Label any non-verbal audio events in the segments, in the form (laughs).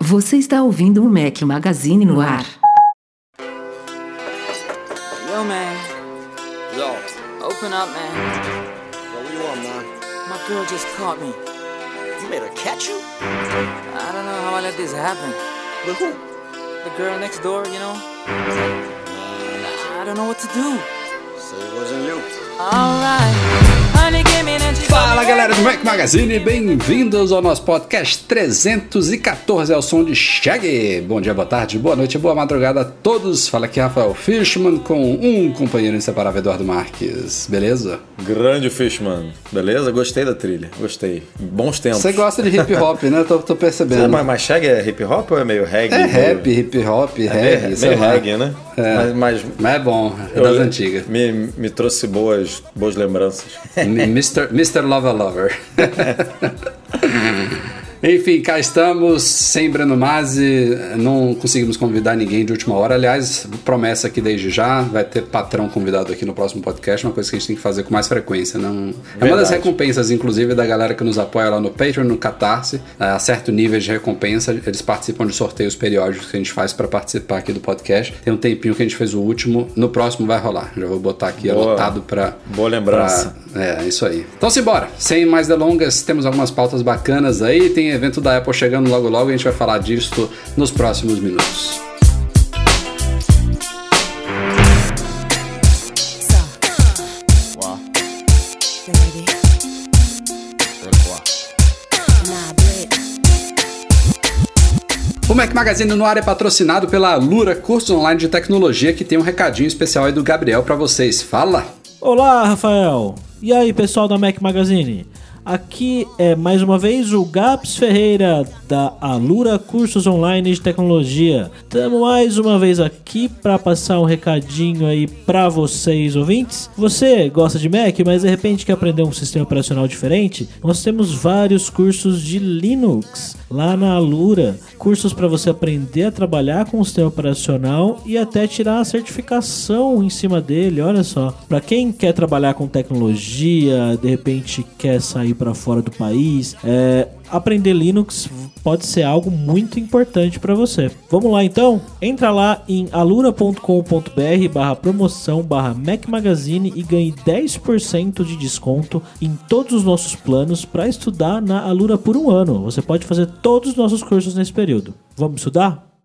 Você está ouvindo o Mac Magazine no ar. Yo, man. Yo, Open up, man. Girl just caught me. You made her catch you? I don't know how I let this happen. With who? The girl next door, you know? I don't know what to do. So it wasn't you. Alright. Fala galera do Mac Magazine, bem-vindos ao nosso podcast 314 ao som de Shaggy. Bom dia, boa tarde, boa noite, boa madrugada a todos. Fala aqui Rafael Fishman com um companheiro inseparável, Eduardo Marques. Beleza? Grande Fishman, beleza? Gostei da trilha, gostei. Bons tempos. Você gosta de hip hop, né? Tô, tô É, percebendo. mas, mas Shag é hip hop ou é meio reggae? É meio- rap, hip hop, É reggae, meio, meio reggae, né? É. Mas, mas Mas é bom, é das antigas. Me, me trouxe boas, boas lembranças. (laughs) Mr. Mr. Lover Lover. (laughs) Enfim, cá estamos, sem Breno Masi, não conseguimos convidar ninguém de última hora. Aliás, promessa aqui desde já, vai ter patrão convidado aqui no próximo podcast, uma coisa que a gente tem que fazer com mais frequência. Não... É uma das recompensas, inclusive, da galera que nos apoia lá no Patreon, no Catarse. A certo nível de recompensa, eles participam de sorteios periódicos que a gente faz para participar aqui do podcast. Tem um tempinho que a gente fez o último, no próximo vai rolar. Já vou botar aqui Boa. anotado para Boa lembrança. é, isso aí. Então simbora. Sem mais delongas, temos algumas pautas bacanas aí. Tem evento da Apple chegando logo logo. A gente vai falar disso nos próximos minutos. O Mac Magazine no ar é patrocinado pela Alura, cursos online de tecnologia, que tem um recadinho especial aí do Gabriel para vocês. Fala! Olá, Rafael! E aí, pessoal da Mac Magazine? Aqui é mais uma vez o Gabs Ferreira da Alura Cursos Online de Tecnologia. Estamos mais uma vez aqui para passar um recadinho aí para vocês ouvintes. Você gosta de Mac, mas de repente quer aprender um sistema operacional diferente? Nós temos vários cursos de Linux lá na Alura, cursos para você aprender a trabalhar com o sistema operacional e até tirar a certificação em cima dele. Olha só, para quem quer trabalhar com tecnologia, de repente quer sair para fora do país, é, aprender Linux pode ser algo muito importante para você. Vamos lá então? Entra lá em alura.com.br barra promoção barra Mac Magazine e ganhe 10% de desconto em todos os nossos planos para estudar na Alura por um ano. Você pode fazer todos os nossos cursos nesse período. Vamos estudar?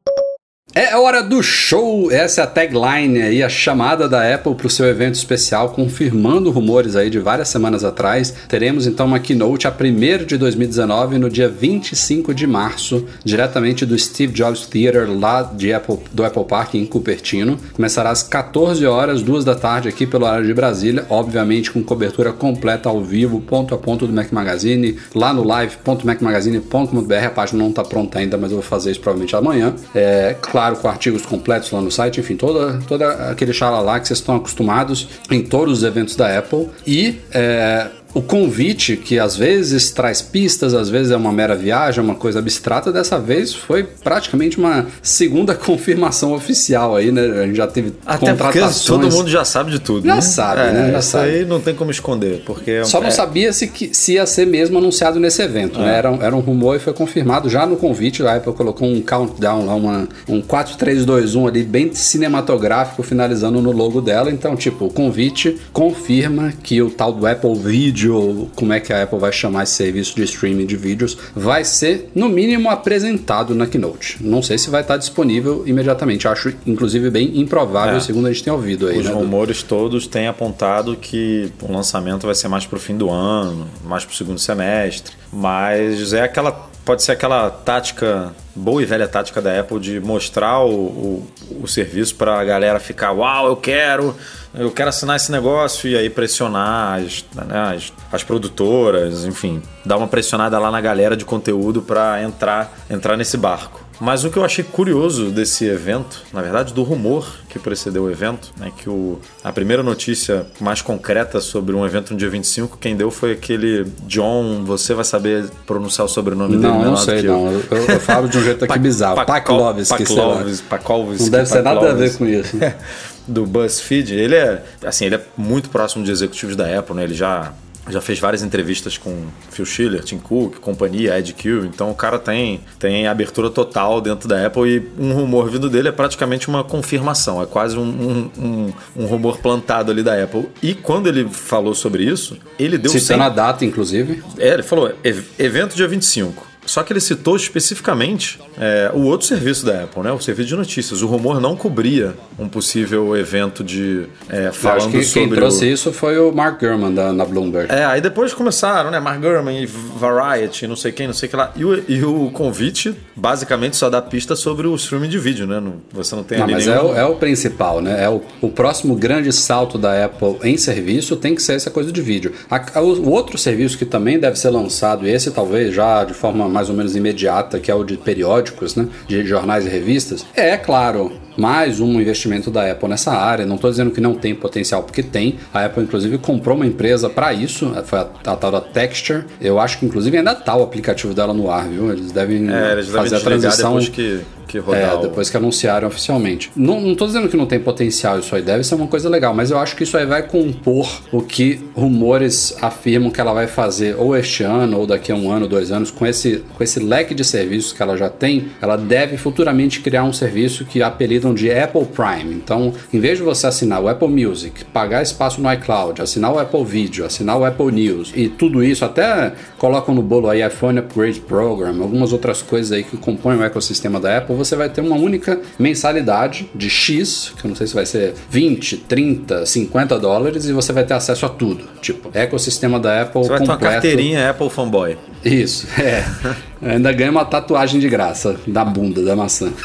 É hora do show! Essa é a tagline aí, a chamada da Apple para o seu evento especial, confirmando rumores aí de várias semanas atrás. Teremos então uma keynote a 1 de 2019, no dia 25 de março, diretamente do Steve Jobs Theater, lá de Apple, do Apple Park em Cupertino. Começará às 14 horas, 2 da tarde, aqui pelo horário de Brasília, obviamente com cobertura completa ao vivo, ponto a ponto do Mac Magazine, lá no live.macmagazine.com.br. A página não está pronta ainda, mas eu vou fazer isso provavelmente amanhã. É, claro, com artigos completos lá no site, enfim, toda, toda aquele xalalá que vocês estão acostumados em todos os eventos da Apple. E é, o convite, que às vezes traz pistas, às vezes é uma mera viagem, uma coisa abstrata, dessa vez foi praticamente uma segunda (laughs) confirmação oficial aí, né? A gente já teve Até contratações. todo mundo já sabe de tudo. Já né? sabe, É, né? Já isso sabe. aí não tem como esconder, porque Só não é, sabia se, que, se ia ser mesmo anunciado nesse evento, né? Era, um- era um rumor e foi confirmado já no convite. A Apple colocou um countdown lá, uma, um 4, 3, 2, 1 ali, bem cinematográfico, finalizando no logo dela. Então, tipo, o convite confirma que o tal do Apple Video, como é que a Apple vai chamar esse serviço de streaming de vídeos, vai ser, no mínimo, apresentado na Keynote. Não sei se vai estar disponível imediatamente. Acho, inclusive, bem improvável, É. segundo a gente tem ouvido aí, Os né? rumores todos têm apontado que o lançamento vai ser mais pro fim do ano, mais pro segundo semestre. Mas é aquela. Pode ser aquela tática, boa e velha tática da Apple de mostrar o, o, o serviço pra galera ficar, uau, eu quero, eu quero assinar esse negócio e aí pressionar as, né, as, as produtoras, enfim, dar uma pressionada lá na galera de conteúdo pra entrar, entrar nesse barco. Mas o que eu achei curioso desse evento, na verdade, do rumor que precedeu o evento, é que o, a primeira notícia mais concreta sobre um evento no dia 25, quem deu foi aquele John, você vai saber pronunciar o sobrenome dele Não, melhor não do sei que eu. não. Eu, eu falo de um jeito (laughs) aqui bizarro. Lá. Paklovski, Paklovski, Não deve ser nada a ver com isso. (laughs) do BuzzFeed, ele é, assim, ele é muito próximo de executivos da Apple, né? Ele já já fez várias entrevistas com Phil Schiller, Tim Cook, companhia, Ed Q. Então o cara tem tem abertura total dentro da Apple e um rumor vindo dele é praticamente uma confirmação, é quase um, um, um- um rumor plantado ali da Apple. E quando ele falou sobre isso, ele deu Citando sem- a data, inclusive. é, ele falou "Ev- evento dia 25. Só que ele citou especificamente é, o outro serviço da Apple, né? O serviço de notícias. O rumor não cobria um possível evento de é, Eu acho falando que quem sobre trouxe o... isso foi o Mark Gurman da, na Bloomberg. É, aí depois começaram, né? Mark Gurman e Variety, não sei quem, não sei o que lá. E o, e o convite basicamente só dá pista sobre o streaming de vídeo, né? Não- você não tem Não, ali mas nenhum... é o, é o principal, né? É o, o próximo grande salto da Apple em serviço tem que ser essa coisa de vídeo. A- a- o, o outro serviço que também deve ser lançado, esse talvez já de forma mais ou menos imediata, que é o de periódicos, né? De jornais e revistas, é claro. Mais um investimento da Apple nessa área. Não estou dizendo que não tem potencial, porque tem. A Apple, inclusive, comprou uma empresa para isso. Foi a, a tal da Texture. Eu acho que, inclusive, ainda tá o aplicativo dela no ar, viu? Eles devem É, eles devem fazer a desligar transição. que, que rodar É, o- depois que anunciaram oficialmente. Não, não tô dizendo que não tem potencial isso aí, deve ser uma coisa legal, mas eu acho que isso aí vai compor o que rumores afirmam que ela vai fazer ou este ano, ou daqui a um ano, dois anos, com esse, com esse leque de serviços que ela já tem, ela deve futuramente criar um serviço que apelidam de Apple Prime. Então, em vez de você assinar o Apple Music, pagar espaço no iCloud, assinar o Apple Video, assinar o Apple News e tudo isso, até colocam no bolo aí iPhone Upgrade Program, algumas outras coisas aí que compõem o ecossistema da Apple, você vai ter uma única mensalidade de X, que eu não sei se vai ser 20, 30, 50 dólares, e você vai ter acesso a tudo. Tipo, ecossistema da Apple Você vai ter uma carteirinha Apple Fanboy. Isso, (laughs) é. Ainda ganha uma tatuagem de graça da bunda da maçã. (laughs)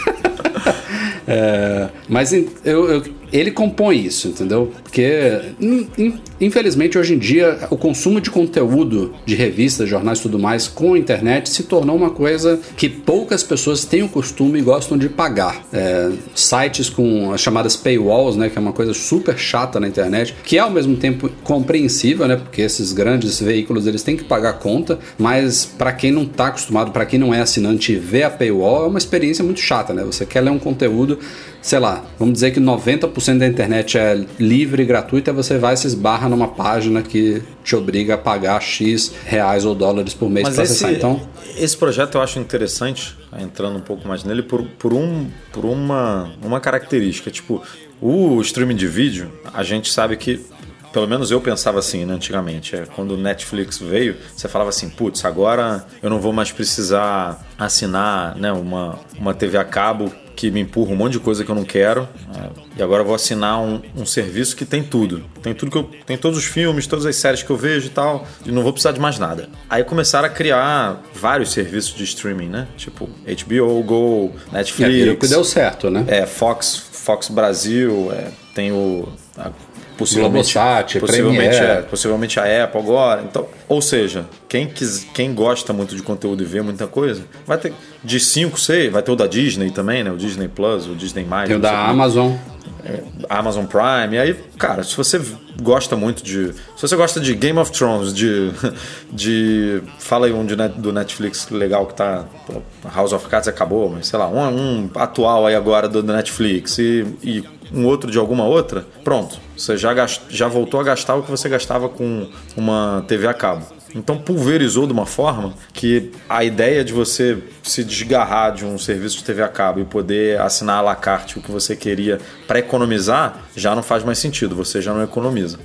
É, mas eu- eu- ele compõe isso, entendeu? Porque, in- in- infelizmente, hoje em dia, o consumo de conteúdo de revistas, jornais e tudo mais com a internet se tornou uma coisa que poucas pessoas têm o costume e gostam de pagar. É, sites com as chamadas paywalls, né, que é uma coisa super chata na internet, que é ao mesmo tempo compreensível, né, porque esses grandes veículos eles têm que pagar conta, mas para quem não está acostumado, para quem não é assinante e vê a paywall, é uma experiência muito chata, né? Você quer ler um conteúdo, sei lá, vamos dizer que 90% da internet é livre gratuita, você vai e se esbarra numa página que te obriga a pagar X reais ou dólares por mês para esse, acessar. Então, esse projeto eu acho interessante, entrando um pouco mais nele, por, por, um, por uma, uma característica. Tipo, o streaming de vídeo, a gente sabe que. Pelo menos eu pensava assim, né, antigamente. É, quando o Netflix veio, você falava assim, putz, agora eu não vou mais precisar assinar né, uma, uma TV a cabo que me empurra um monte de coisa que eu não quero. é, e agora eu vou assinar um, um serviço que tem tudo. Tem tudo que eu. Tem todos os filmes, todas as séries que eu vejo e tal. E não vou precisar de mais nada. Aí começaram a criar vários serviços de streaming, né? Tipo HBO, Go, é Netflix. aquilo que deu certo, né? É, Fox, Fox Brasil, é, tem o. possivelmente, Globosat, possivelmente, Premiere. é, possivelmente a Apple agora. Então, ou seja, quem, quis, quem gosta muito de conteúdo e vê muita coisa, vai ter de 5, 6, vai ter o da Disney também, né? O Disney Plus, o Disney Mais. Tem o da como. Amazon. Amazon Prime. E aí, cara, se você gosta muito de. Se você gosta de Game of Thrones, de. (laughs) de fala aí um de do Netflix legal que tá. House of Cards acabou, mas sei lá, um, um atual aí agora do Netflix e, e um outro de alguma outra, pronto. Você já, gast, já voltou a gastar o que você gastava com uma TV a cabo. Então pulverizou de uma forma que a ideia de você se desgarrar de um serviço de TV a cabo e poder assinar à la carte o que você queria para economizar já não faz mais sentido, você já não economiza.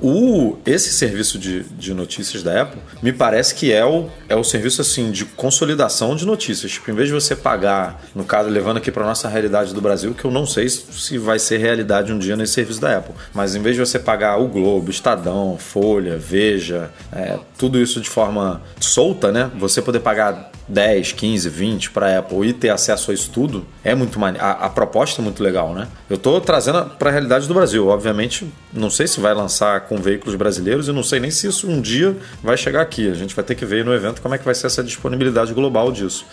O, esse serviço de, de notícias da Apple me parece que é o, é o serviço assim de consolidação de notícias. Tipo, em vez de você pagar, no caso, levando aqui para nossa realidade do Brasil, que eu não sei se vai ser realidade um dia nesse serviço da Apple, mas em vez de você pagar o Globo, Estadão, Folha, Veja, é, tudo isso de forma solta, né? Você poder pagar 10, 15, 20 para Apple e ter acesso a isso tudo é muito. A, a proposta é muito legal, né? Eu tô trazendo para a realidade do Brasil. Obviamente, não sei se vai lançar com veículos brasileiros e não sei nem se isso um dia vai chegar aqui. A gente vai ter que ver no evento como é que vai ser essa disponibilidade global disso.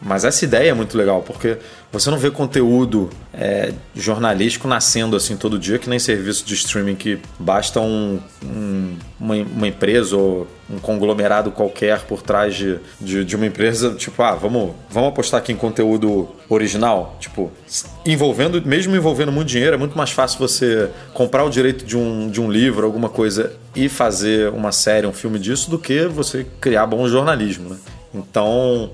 Mas essa ideia é muito legal, porque você não vê conteúdo é, jornalístico nascendo assim todo dia, que nem serviço de streaming que basta um, um- uma, uma empresa ou um conglomerado qualquer por trás de, de, de uma empresa, tipo, ah, vamos, vamos apostar aqui em conteúdo original. Tipo, envolvendo, mesmo envolvendo muito dinheiro, é muito mais fácil você comprar o direito de um, de um livro, alguma coisa, e fazer uma série, um filme disso, do que você criar bom jornalismo. Né? Então,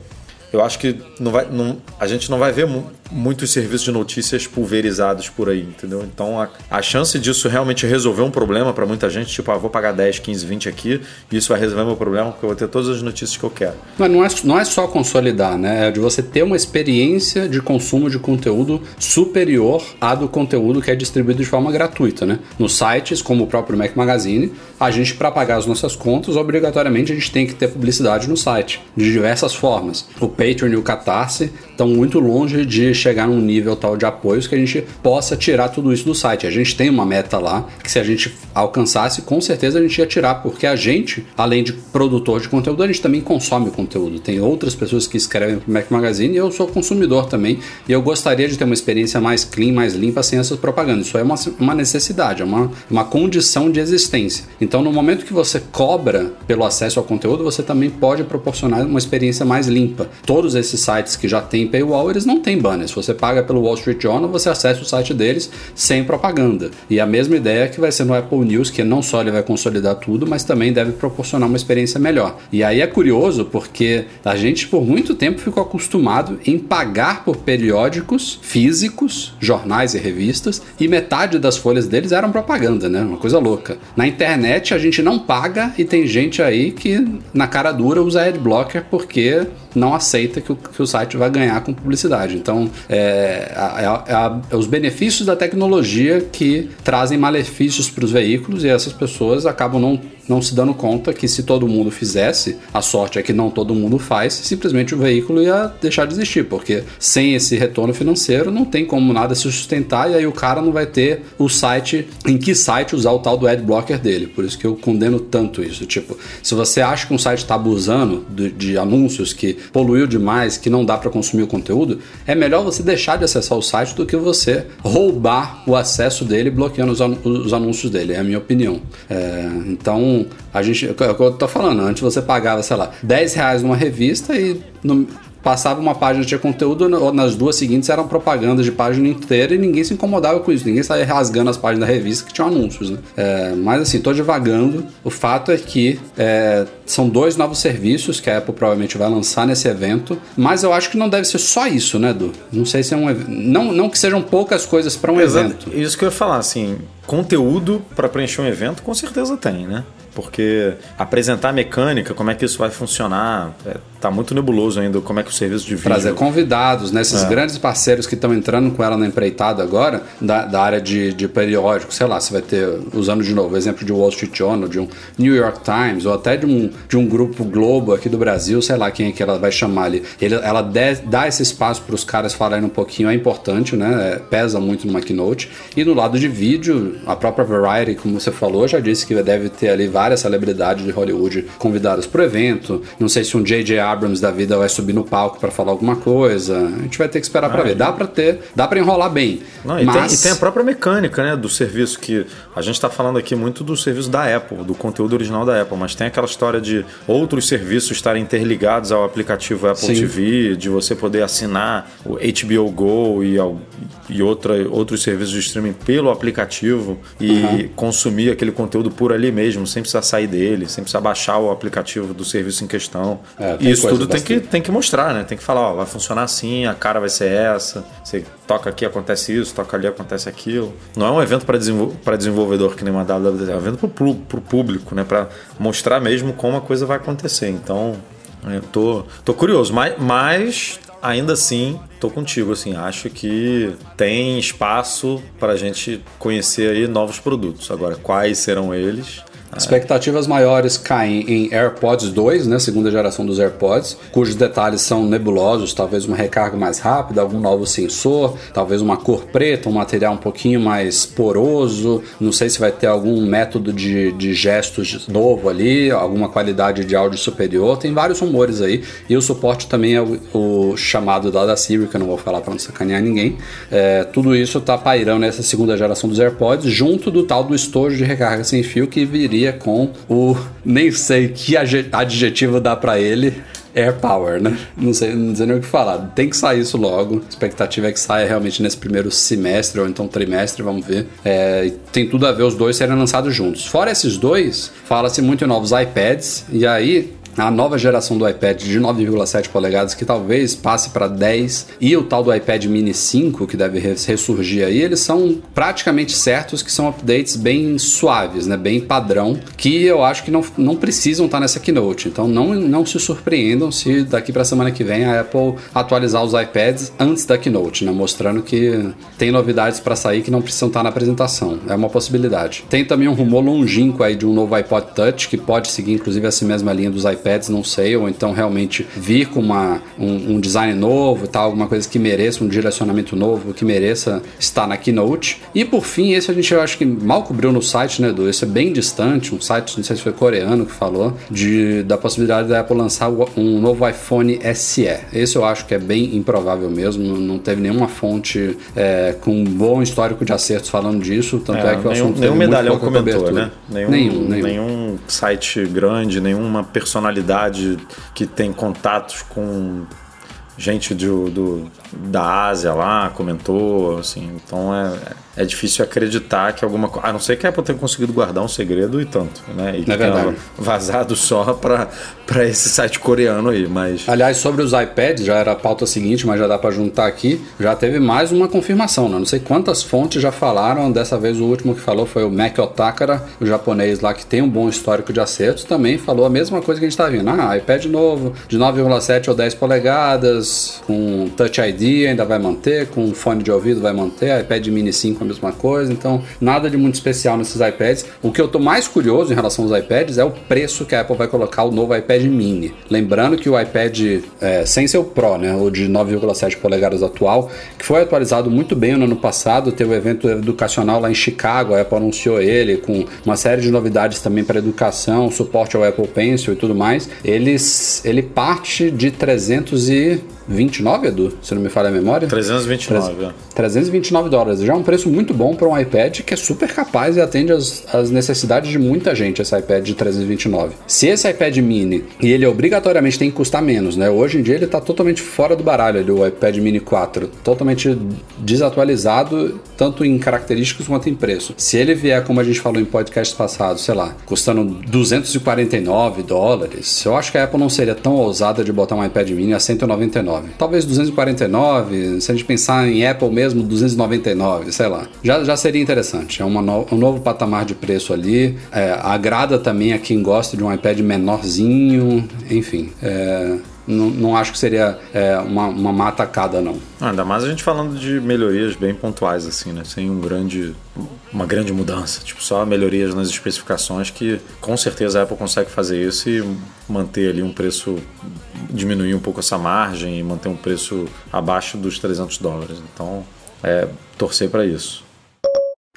eu acho que não vai, não- a gente não vai ver muitos serviços de notícias pulverizados por aí, entendeu? Então a, a chance disso realmente resolver um problema para muita gente, tipo, ah, vou pagar 10, 15, 20 aqui e isso vai resolver meu problema porque eu vou ter todas as notícias que eu quero. Mas não é, não é só consolidar, né? É de você ter uma experiência de consumo de conteúdo superior à do conteúdo que é distribuído de forma gratuita, né? Nos sites, como o próprio Mac Magazine, a gente, para pagar as nossas contas, obrigatoriamente a gente tem que ter publicidade no site, de diversas formas. O Patreon e o Catarse estão muito longe de chegar num nível tal de apoios que a gente possa tirar tudo isso do site. A gente tem uma meta lá que se a gente alcançasse, com certeza a gente ia tirar, porque a gente, além de produtor de conteúdo, a gente também consome conteúdo. Tem outras pessoas que escrevem pro Mac Magazine e eu sou consumidor também. E eu gostaria de ter uma experiência mais clean, mais limpa, sem essas propagandas. Isso é uma, uma necessidade, é uma, uma condição de existência. Então, no momento que você cobra pelo acesso ao conteúdo, você também pode proporcionar uma experiência mais limpa. Todos esses sites que já têm paywall, eles não têm banner. Se você paga pelo Wall Street Journal, você acessa o site deles sem propaganda. E a mesma ideia que vai ser no Apple News, que não só ele vai consolidar tudo, mas também deve proporcionar uma experiência melhor. E aí é curioso porque a gente por muito tempo ficou acostumado em pagar por periódicos físicos, jornais e revistas, e metade das folhas deles eram propaganda, né? Uma coisa louca. Na internet a gente não paga e tem gente aí que na cara dura usa adblocker porque não aceita que o, que o site vai ganhar com publicidade. Então, é, os benefícios da tecnologia que trazem malefícios para os veículos e essas pessoas acabam não, não se dando conta que se todo mundo fizesse, a sorte é que não todo mundo faz, simplesmente o veículo ia deixar de existir, porque sem esse retorno financeiro não tem como nada se sustentar e aí o cara não vai ter o site, em que site usar o tal do adblocker dele. Por isso que eu condeno tanto isso. Tipo, se você acha que um site está abusando de, de anúncios que poluiu demais, que não dá para consumir o conteúdo, é melhor você deixar de acessar o site do que você roubar o acesso dele bloqueando os anúncios dele, é a minha opinião. É, então, a gente, é o que eu tô falando, antes você pagava, sei lá, 10 reais numa revista e no- passava uma página tinha conteúdo, ou nas duas seguintes eram propagandas de página inteira e ninguém se incomodava com isso, ninguém saía rasgando as páginas da revista que tinham anúncios, né? É, mas assim, tô devagando. O fato é que é, são dois novos serviços que a Apple provavelmente vai lançar nesse evento, mas eu acho que não deve ser só isso, né, Edu? Não sei se é um não não que sejam poucas coisas para um evento. Exato. Isso que eu ia falar, assim, conteúdo para preencher um evento com certeza tem, né? Porque apresentar a mecânica, como é que isso vai funcionar, é, tá muito nebuloso ainda, como é que o serviço de vídeo... Trazer convidados, né? Esses É. grandes parceiros que estão entrando com ela na empreitada agora, da, da área de, de periódico, sei lá, você vai ter, usando de novo, o exemplo de Wall Street Journal, de um New York Times, ou até de um, de um grupo Globo aqui do Brasil, sei lá quem é que ela vai chamar ali. Ele, ela de- dá esse espaço para os caras falarem um pouquinho, é importante, né? É, pesa muito numa keynote. E no lado de vídeo, a própria Variety, como você falou, já disse que deve ter ali várias celebridades de Hollywood convidadas para o evento. Não sei se um J.J. Abrams da vida vai subir no palco para falar alguma coisa. A gente vai ter que esperar para ver. Dá para ter, dá para enrolar bem. Não, e, mas tem, e tem a própria mecânica né, do serviço, que a gente está falando aqui muito do serviço da Apple, do conteúdo original da Apple, mas tem aquela história de outros serviços estarem interligados ao aplicativo Apple Sim. TV, de você poder assinar o HBO Go e, ao- e outra, outros serviços de streaming pelo aplicativo e Uhum. consumir aquele conteúdo por ali mesmo, sem precisar sair dele, sem precisar baixar o aplicativo do serviço em questão. É, e isso tudo tem que, tem que mostrar, né? Tem que falar, ó, vai funcionar assim, a cara vai ser essa, você toca aqui, acontece isso, toca ali, acontece aquilo. Não é um evento para desenvol desenvolvedor que nem uma WWDC, é um evento para o público, né? Para mostrar mesmo como a coisa vai acontecer. Então, eu tô, tô curioso, mas, mas ainda assim, tô contigo, assim, acho que tem espaço para a gente conhecer aí novos produtos. Agora, quais serão eles? Expectativas maiores caem em AirPods 2, né, segunda geração dos AirPods, cujos detalhes são nebulosos, talvez uma recarga mais rápida, algum novo sensor, talvez uma cor preta, um material um pouquinho mais poroso, não sei se vai ter algum método de, de gestos novo ali, alguma qualidade de áudio superior, tem vários rumores aí, e o suporte também é o, o chamado da da Siri, que eu não vou falar para não sacanear ninguém, É, tudo isso tá pairando nessa segunda geração dos AirPods, junto do tal do estojo de recarga sem fio que viria com o nem sei que adje- adjetivo dá para ele. Air Power, né? Não sei, não sei nem o que falar. Tem que sair isso logo. A expectativa é que saia realmente nesse primeiro semestre ou então trimestre, vamos ver. É, tem tudo a ver os dois serem lançados juntos. Fora esses dois, fala-se muito em novos iPads. E aí, a nova geração do iPad de 9,7 polegadas, que talvez passe para 10, e o tal do iPad Mini 5, que deve res- ressurgir aí, eles são praticamente certos que são updates bem suaves, né? bem padrão, que eu acho que não, não precisam estar nessa keynote. Então não, não se surpreendam se daqui para a semana que vem a Apple atualizar os iPads antes da keynote, né? mostrando que tem novidades para sair que não precisam estar na apresentação. É uma possibilidade. Tem também um rumor longínquo aí de um novo iPod Touch, que pode seguir inclusive essa mesma linha dos iPads, não sei, ou então realmente vir com uma, um, um design novo e tal, alguma coisa que mereça um direcionamento novo, que mereça estar na keynote. E por fim, esse a gente eu acho que mal cobriu no site, né, Edu? Esse é bem distante, um site, não sei se foi coreano que falou, de, da possibilidade da Apple lançar um novo iPhone SE. Esse eu acho que é bem improvável mesmo, não teve nenhuma fonte é, com um bom histórico de acertos falando disso, tanto é, que o nenhum, assunto nenhum muito medalhão comentou, cobertura. né? Nenhum, nenhum, nenhum. nenhum site grande, nenhuma personalidade que tem contatos com gente do, do- da Ásia lá comentou, assim, então é, é difícil acreditar que alguma coisa. A não ser que a Apple tenha conseguido guardar um segredo e tanto, né? E que É tenha vazado só para esse site coreano aí, mas. Aliás, sobre os iPads, já era a pauta seguinte, mas já dá para juntar aqui. Já teve mais uma confirmação, né? Não sei quantas fontes já falaram. Dessa vez o último que falou foi o Mac Otakara, o japonês lá que tem um bom histórico de acertos, também falou a mesma coisa que a gente tá vendo. Ah, iPad novo, de 9,7 ou 10 polegadas, com Touch ID ainda vai manter, com fone de ouvido vai manter, iPad Mini 5 a mesma coisa. Então, nada de muito especial nesses iPads. O que eu tô mais curioso em relação aos iPads é o preço que a Apple vai colocar o novo iPad Mini. Lembrando que o iPad, é, sem ser o Pro, né, o de 9,7 polegadas atual, que foi atualizado muito bem no ano passado, teve um evento educacional lá em Chicago, a Apple anunciou ele com uma série de novidades também para educação, suporte ao Apple Pencil e tudo mais. Eles, ele parte de 329, Edu, se não me falha a memória. 329, é. 329 dólares. Já é um preço muito bom para um iPad que é super capaz e atende às, necessidades de muita gente, esse iPad de 329. Se esse iPad mini, e ele obrigatoriamente tem que custar menos, né? Hoje em dia ele está totalmente fora do baralho, ali, o iPad mini 4. Totalmente desatualizado, tanto em características quanto em preço. Se ele vier, como a gente falou em podcasts passados, sei lá, custando 249 dólares, eu acho que a Apple não seria tão ousada de botar um iPad mini a 199. Talvez 249, se a gente pensar em Apple mesmo, 299, sei lá. Já, já seria interessante. É no- um novo patamar de preço ali. É, agrada também a quem gosta de um iPad menorzinho, enfim. é, não, não acho que seria é, uma, uma má atacada, não. Ah, ainda mais a gente falando de melhorias bem pontuais, assim, né? Sem um grande, uma grande mudança. Tipo, só melhorias nas especificações que com certeza a Apple consegue fazer isso e manter ali um preço, diminuir um pouco essa margem e manter um preço abaixo dos 300 dólares. Então, é torcer para isso.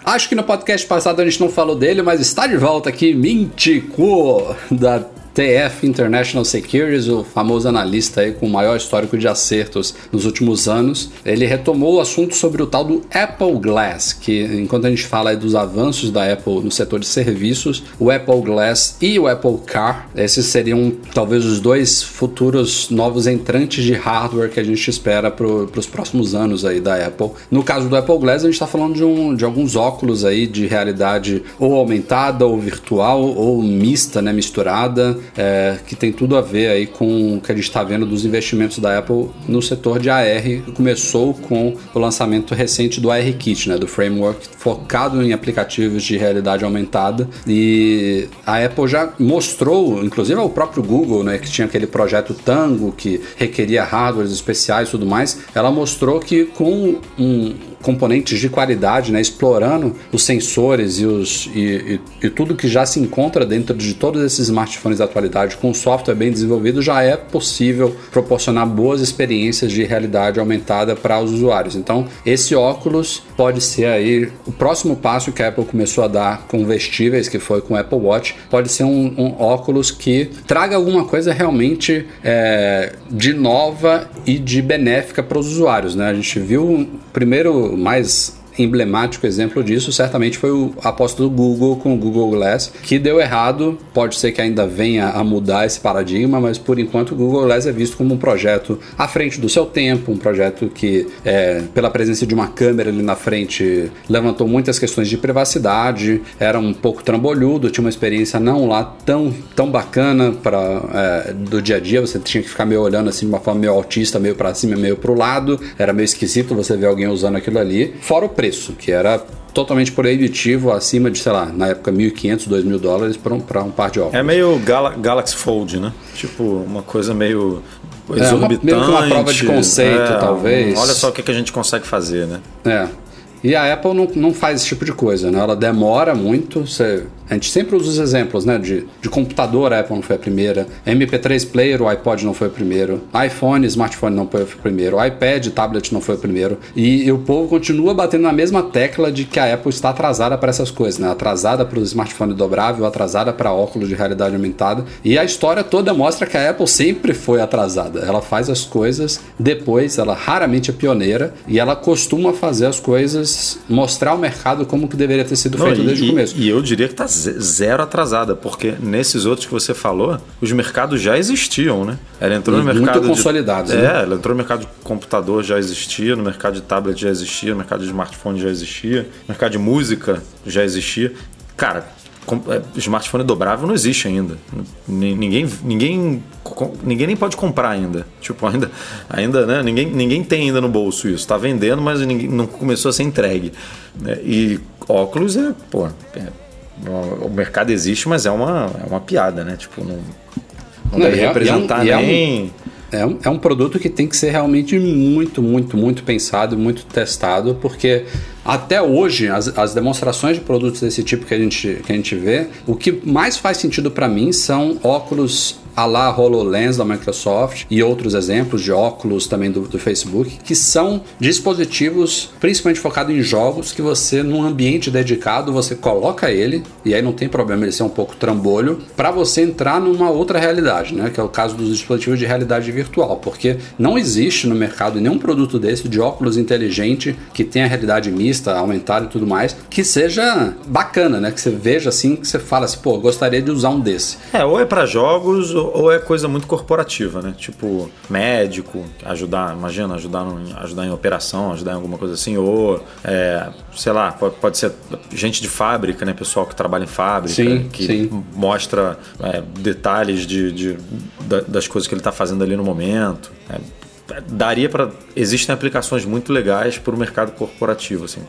Acho que no podcast passado a gente não falou dele, mas está de volta aqui Mintico da TF International Securities, o famoso analista aí com o maior histórico de acertos nos últimos anos. Ele retomou o assunto sobre o tal do Apple Glass, que enquanto a gente fala dos avanços da Apple no setor de serviços, o Apple Glass e o Apple Car, esses seriam talvez os dois futuros novos entrantes de hardware que a gente espera para os próximos anos aí da Apple. No caso do Apple Glass, a gente está falando de, um, de alguns óculos aí de realidade ou aumentada ou virtual ou mista, né, misturada, é, que tem tudo a ver aí com o que a gente está vendo dos investimentos da Apple no setor de AR. que Começou com o lançamento recente do AR Kit, né, do framework focado em aplicativos de realidade aumentada e a Apple já mostrou, inclusive ao próprio Google, né, que tinha aquele projeto Tango que requeria hardwares especiais e tudo mais, ela mostrou que com um componentes de qualidade, né, explorando os sensores e, os, e, e, e tudo que já se encontra dentro de todos esses smartphones da atualidade com software bem desenvolvido, já é possível proporcionar boas experiências de realidade aumentada para os usuários. Então, esse óculos pode ser aí o próximo passo que a Apple começou a dar com vestíveis, que foi com o Apple Watch, pode ser um, um óculos que traga alguma coisa realmente é, de nova e de benéfica para os usuários. Né? A gente viu primeiro mais emblemático exemplo disso certamente foi o aposta do Google com o Google Glass, que deu errado. Pode ser que ainda venha a mudar esse paradigma, mas por enquanto o Google Glass é visto como um projeto à frente do seu tempo, um projeto que, é, pela presença de uma câmera ali na frente, levantou muitas questões de privacidade, era um pouco trambolhudo, tinha uma experiência não lá tão, tão bacana para é, do dia a dia, você tinha que ficar meio olhando assim de uma forma meio autista, meio para cima, meio para o lado, era meio esquisito você ver alguém usando aquilo ali, fora o preço, que era totalmente proibitivo, acima de, sei lá, na época 1.500, 2.000 dólares para um, pra um par de óculos. É meio Gala- Galaxy Fold, né? Tipo, uma coisa meio uma- exorbitante. meio que uma prova de conceito, É, talvez. Olha só o que que a gente consegue fazer, né? É. E a Apple não, não faz esse tipo de coisa, né? Ela demora muito. Você, a gente sempre usa os exemplos, né? De, de computador, a Apple não foi a primeira. MP3 player, o iPod não foi o primeiro. iPhone, smartphone não foi o primeiro. iPad, tablet não foi o primeiro. E, e o povo continua batendo na mesma tecla de que a Apple está atrasada para essas coisas, né? Atrasada para o smartphone dobrável, atrasada para óculos de realidade aumentada. E a história toda mostra que a Apple sempre foi atrasada. Ela faz as coisas depois, ela raramente é pioneira e ela costuma fazer as coisas, mostrar ao mercado como que deveria ter sido Não, feito e, desde o começo. e eu diria que tá ze- zero atrasada, porque nesses outros que você falou, os mercados já existiam, né? Ela entrou E no muito mercado. de- consolidados, É, né? ela entrou no mercado de computador já existia, no mercado de tablet já existia, no mercado de smartphone já existia, no mercado de música já existia. Cara, é, smartphone dobrável não existe ainda. Ni- Ninguém, ninguém, ninguém nem pode comprar ainda. Tipo, ainda, ainda né? Ninguém, ninguém tem ainda no bolso isso. Tá vendendo, mas ninguém, não começou a ser entregue. né? E óculos é, pô, é- o mercado existe, mas é uma, é uma piada, né? Tipo, não, não, Não, deve é- é representar é um- nem. É um, é um produto que tem que ser realmente muito, muito, muito pensado, muito testado, porque até hoje, as, as demonstrações de produtos desse tipo que a gente, que a gente vê, o que mais faz sentido para mim são óculos a la HoloLens da Microsoft e outros exemplos de óculos também do, do Facebook, que são dispositivos principalmente focados em jogos que você, num ambiente dedicado, você coloca ele, e aí não tem problema ele ser um pouco trambolho, para você entrar numa outra realidade, né? Que é o caso dos dispositivos de realidade virtual, porque não existe no mercado nenhum produto desse de óculos inteligente que tenha realidade mista, aumentada e tudo mais, que seja bacana, né? Que você veja assim, que você fala assim, pô, gostaria de usar um desse. É, ou é pra jogos ou ou é coisa muito corporativa, né? Tipo, médico, ajudar, imagina, ajudar, no- ajudar em operação, ajudar em alguma coisa assim, ou, é, sei lá, pode, pode ser gente de fábrica, né? Pessoal que trabalha em fábrica, Sim, que sim. mostra é, detalhes de, de- da- das coisas que ele tá fazendo ali no momento. É, daria para existem aplicações muito legais para o mercado corporativo assim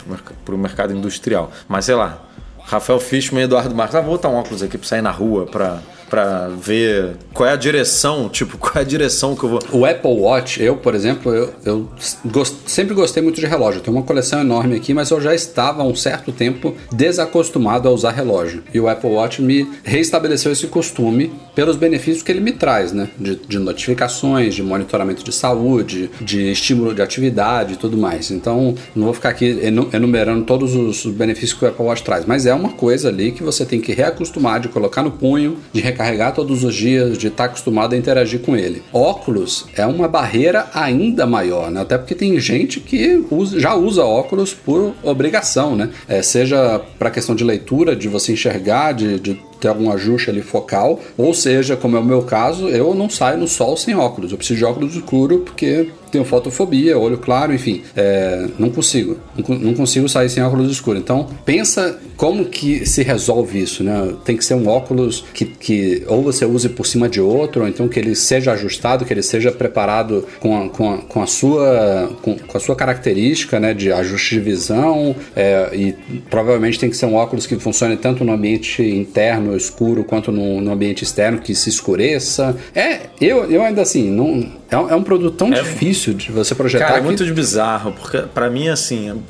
para o mercado industrial mas sei lá Rafael Fishman e Eduardo Marques ah, vou botar um óculos aqui para sair na rua para para ver qual é a direção tipo qual é a direção que eu vou O Apple Watch, eu, por exemplo, eu, eu gos- sempre gostei muito de relógio. Eu tenho uma coleção enorme aqui, mas eu já estava há um certo tempo desacostumado a usar relógio. E o Apple Watch me reestabeleceu esse costume pelos benefícios que ele me traz, né? De, de notificações, de monitoramento de saúde, de estímulo de atividade e tudo mais. Então, não vou ficar aqui enu- enumerando todos os benefícios que o Apple Watch traz, mas é uma coisa ali que você tem que reacostumar de colocar no punho, de recarregar todos os dias, de estar acostumado a interagir com ele. Óculos é uma barreira ainda maior, né? Até porque tem gente que usa- já usa óculos por obrigação, né? É, seja para questão de leitura, de você enxergar, de, de ter algum ajuste ali focal, ou seja, como é o meu caso, eu não saio no sol sem óculos. Eu preciso de óculos escuro porque tenho fotofobia, olho claro, enfim, é, não consigo, não, co- não consigo sair sem óculos escuros. Então, pensa como que se resolve isso, né? Tem que ser um óculos que, que ou você use por cima de outro, ou então que ele seja ajustado, que ele seja preparado com a, com a, com a sua com, com a sua característica, né, de ajuste de visão, é, e provavelmente tem que ser um óculos que funcione tanto no ambiente interno escuro quanto no, no ambiente externo que se escureça. É, eu, eu ainda assim não É um, é um produto tão difícil de você projetar Cara, é muito de bizarro, porque pra mim, assim,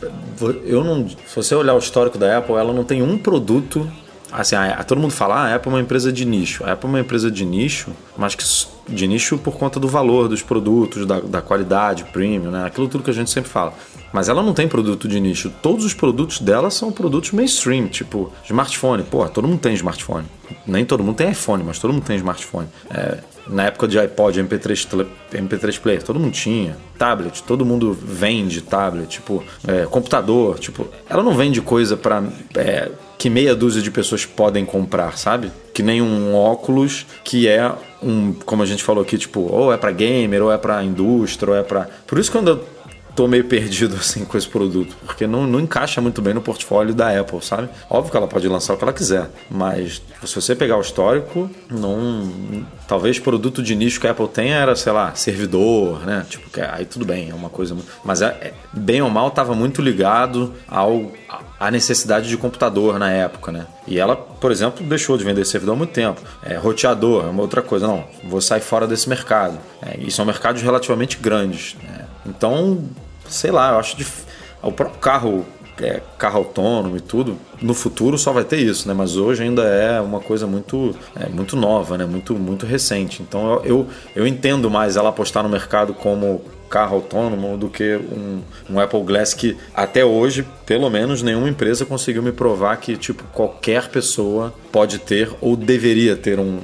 eu não. Se você olhar o histórico da Apple, ela não tem um produto. Assim, a- todo mundo fala, ah, a Apple é uma empresa de nicho. A Apple é uma empresa de nicho, mas que de nicho por conta do valor dos produtos, da, da qualidade, premium, né? Aquilo tudo que a gente sempre fala. Mas ela não tem produto de nicho. Todos os produtos dela são produtos mainstream, tipo smartphone. Pô, todo mundo tem smartphone. Nem todo mundo tem iPhone, mas todo mundo tem smartphone. É, na época de iPod, MP3, tele- MP3 player, todo mundo tinha. Tablet, todo mundo vende tablet. Tipo, é, computador. Tipo, ela não vende coisa pra. é, que meia dúzia de pessoas podem comprar, sabe? Que nem um óculos que é um, como a gente falou aqui, tipo, ou é pra gamer, ou é pra indústria, ou é pra. Por isso quando eu tô meio perdido (laughs) assim com esse produto, porque não, não encaixa muito bem no portfólio da Apple, sabe? Óbvio que ela pode lançar o que ela quiser, mas se você pegar o histórico, não. Talvez produto de nicho que a Apple tenha era, sei lá, servidor, né? Tipo, que aí tudo bem, é uma coisa. Mas é, é- bem ou mal estava muito ligado ao à necessidade de computador na época, né? E ela, por exemplo, deixou de vender servidor há muito tempo. É, roteador é uma outra coisa. Não, vou sair fora desse mercado. É, e são mercados relativamente grandes. né? Então, sei lá, eu acho dif... o próprio carro é, carro autônomo e tudo no futuro só vai ter isso né? Mas hoje ainda é uma coisa muito é, muito nova né? Muito muito recente. Então eu, eu eu entendo mais ela apostar no mercado como carro autônomo do que um, um Apple Glass que até hoje, pelo menos, nenhuma empresa conseguiu me provar que tipo qualquer pessoa pode ter ou deveria ter um,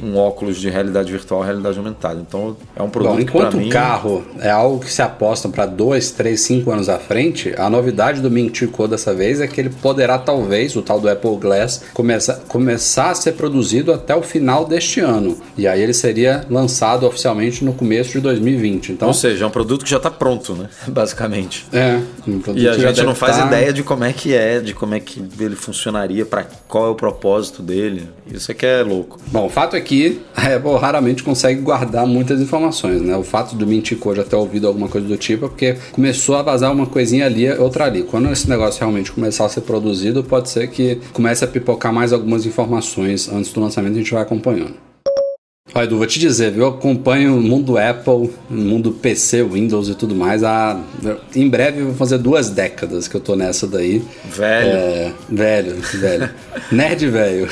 um, um óculos de realidade virtual, realidade aumentada. Então é um produto Bom, que enquanto mim o carro é algo que se apostam para 2, 3, 5 anos à frente, a novidade do Ming Chi Kuo dessa vez é que ele poderá talvez, o tal do Apple Glass, começa, começar a ser produzido até o final deste ano. E aí ele seria lançado oficialmente no começo de 2020. Então, Ou seja, é um produto que já está pronto, né? (laughs) Basicamente. é, um produto E a que gente não faz tá- ideia de como é que é, de como é que ele funcionaria, para qual é o propósito dele. Isso é que é louco. Bom, o fato é que a Apple raramente consegue guardar muitas informações, né? O fato do Mintico já ter ouvido alguma coisa do tipo é porque começou a vazar uma coisinha ali, outra ali. Quando esse negócio realmente começar a ser produzido, pode ser que comece a pipocar mais algumas informações antes do lançamento a gente vai acompanhando. Olha, Edu, vou te dizer, viu? Eu acompanho o mundo Apple, o mundo PC, Windows e tudo mais. Há, em breve vou fazer duas décadas que eu tô nessa daí. Velho. É, velho, velho. (laughs) nerd velho.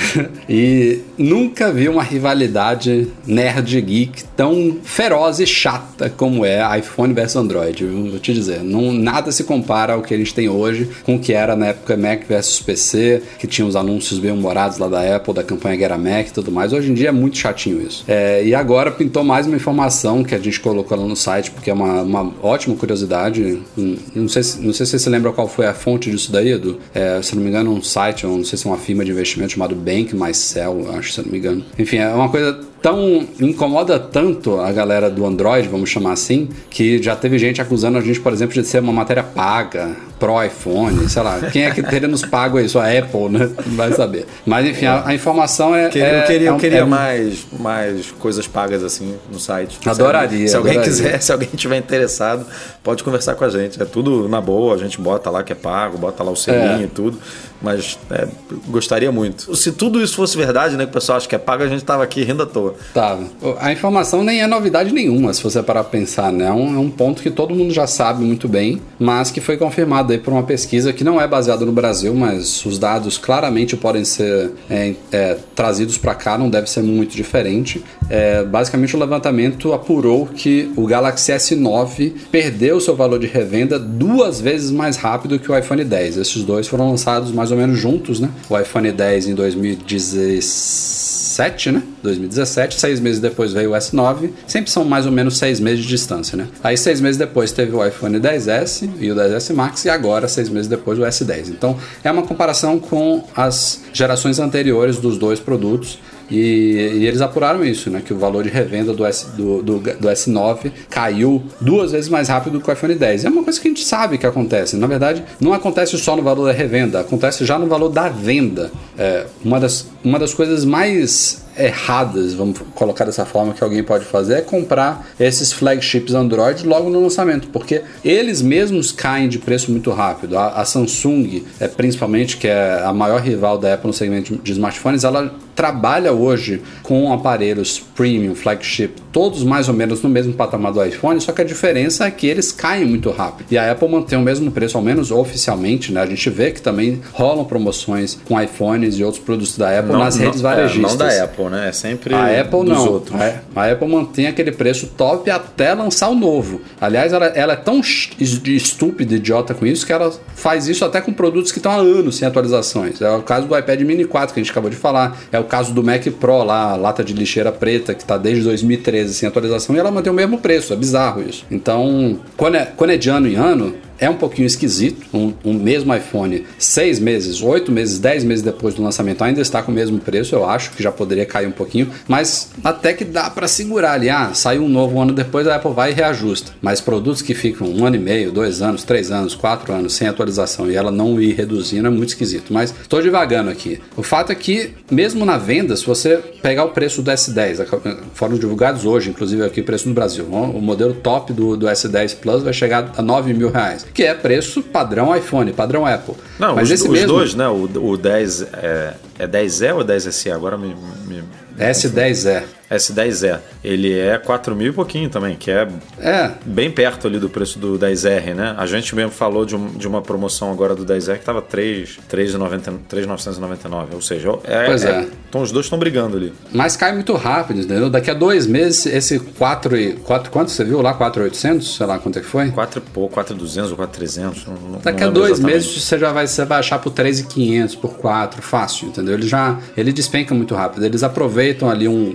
E nunca vi uma rivalidade nerd geek tão feroz e chata como é iPhone versus Android. viu? Vou te dizer, não, nada se compara ao que a gente tem hoje com o que era na época Mac versus PC, que tinha os anúncios bem humorados lá da Apple, da campanha Get a Mac e tudo mais. Hoje em dia é muito chatinho isso. É, e agora pintou mais uma informação que a gente colocou lá no site, porque é uma, uma ótima curiosidade. Hum, Não sei, se, não sei se você lembra qual foi a fonte disso daí, Edu. É, se não me engano, um site, não sei se é uma firma de investimento chamado Bank Mycel, acho, se não me engano. Enfim, é uma coisa tão incomoda tanto a galera do Android, vamos chamar assim, que já teve gente acusando a gente, por exemplo, de ser uma matéria paga pro iPhone, sei lá. Quem é que teria nos pago isso? A Apple, né? Vai saber. Mas enfim, a, a informação é. Que- é- eu queria, é eu um- queria é um- mais, mais coisas pagas assim no site. Adoraria, Se alguém adoraria. quiser, (laughs) se alguém tiver interessado, pode conversar com a gente. É tudo na boa, a gente bota lá que é pago, bota lá o selinho É. e tudo. Mas é, gostaria muito. Se tudo isso fosse verdade, né, que o pessoal acha que é pago, a gente tava aqui rindo à toa. Tá. A informação nem é novidade nenhuma, se você parar pra pensar, né? É um, é um ponto que todo mundo já sabe muito bem, mas que foi confirmado aí por uma pesquisa que não é baseada no Brasil, mas os dados claramente podem ser é, é, trazidos para cá, não deve ser muito diferente. É, basicamente, o levantamento apurou que o Galaxy S9 perdeu seu valor de revenda duas vezes mais rápido que o iPhone 10. Esses dois foram lançados mais ou menos juntos, né? O iPhone 10 em 2017, né? 2017, seis meses depois veio o S9, sempre são mais ou menos seis meses de distância, né? Aí seis meses depois teve o iPhone 10S e o 10S Max e agora seis meses depois o S10. Então é uma comparação com as gerações anteriores dos dois produtos. E, e eles apuraram isso, né? Que o valor de revenda do, S, do, do, do S9 caiu duas vezes mais rápido que o iPhone 10. É uma coisa que a gente sabe que acontece. Na verdade, não acontece só no valor da revenda, acontece já no valor da venda. É, uma, das, uma das coisas mais erradas, vamos colocar dessa forma que alguém pode fazer, é comprar esses flagships Android logo no lançamento, porque eles mesmos caem de preço muito rápido. A, a Samsung, é, principalmente, que é a maior rival da Apple no segmento de smartphones, ela trabalha hoje com aparelhos premium, flagship, todos mais ou menos no mesmo patamar do iPhone, só que a diferença é que eles caem muito rápido. E a Apple mantém o mesmo preço, ao menos oficialmente, né? A gente vê que também rolam promoções com iPhones e outros produtos da Apple nas redes é, varejistas. não da Apple, né? É sempre A Apple dos não. outros. A, a Apple mantém aquele preço top até lançar o novo. Aliás, ela, ela é tão es- estúpida, idiota com isso, que ela faz isso até com produtos que estão há anos sem atualizações. É o caso do iPad Mini 4 que a gente acabou de falar. É o caso do Mac Pro lá, a lata de lixeira preta, que está desde 2013 sem atualização, e ela mantém o mesmo preço. É bizarro isso. Então, quando é, quando é de ano em ano, é um pouquinho esquisito. Um, um mesmo iPhone, seis meses, oito meses, dez meses depois do lançamento, ainda está com o mesmo preço. Eu acho que já poderia cair um pouquinho, mas até que dá para segurar ali. Ah, saiu um novo um ano depois, a Apple vai e reajusta. Mas produtos que ficam um ano e meio, dois anos, três anos, quatro anos sem atualização e ela não ir reduzindo é muito esquisito. Mas estou devagando aqui. O fato é que, mesmo na venda, se você pegar o preço do S10, foram divulgados hoje, inclusive aqui o preço no Brasil, o modelo top do, do S10 Plus vai chegar a 9 mil reais, que é preço padrão iPhone, padrão Apple. Não, Mas os, esse os mesmo dois, né? O, o 10 é, é 10E ou 10SE? Agora me. me- S10 é. S10E. Ele é 4 mil e pouquinho também, que é É, bem perto ali do preço do 10R, né? A gente mesmo falou de, um- de uma promoção agora do 10R que tava 3, 3,999. Ou seja, é, Pois é. Então os dois estão brigando ali. mas cai muito rápido, entendeu? Daqui a dois meses, esse 4 e. 4, quanto você viu lá? 4,800? Sei lá quanto é que foi? 4 e pouco, 4,200 ou 4,300. Não, não Daqui a dois exatamente. meses você já vai, você vai achar por 3,500, por 4, fácil, entendeu? Ele já ele despenca muito rápido. Eles aproveitam ali um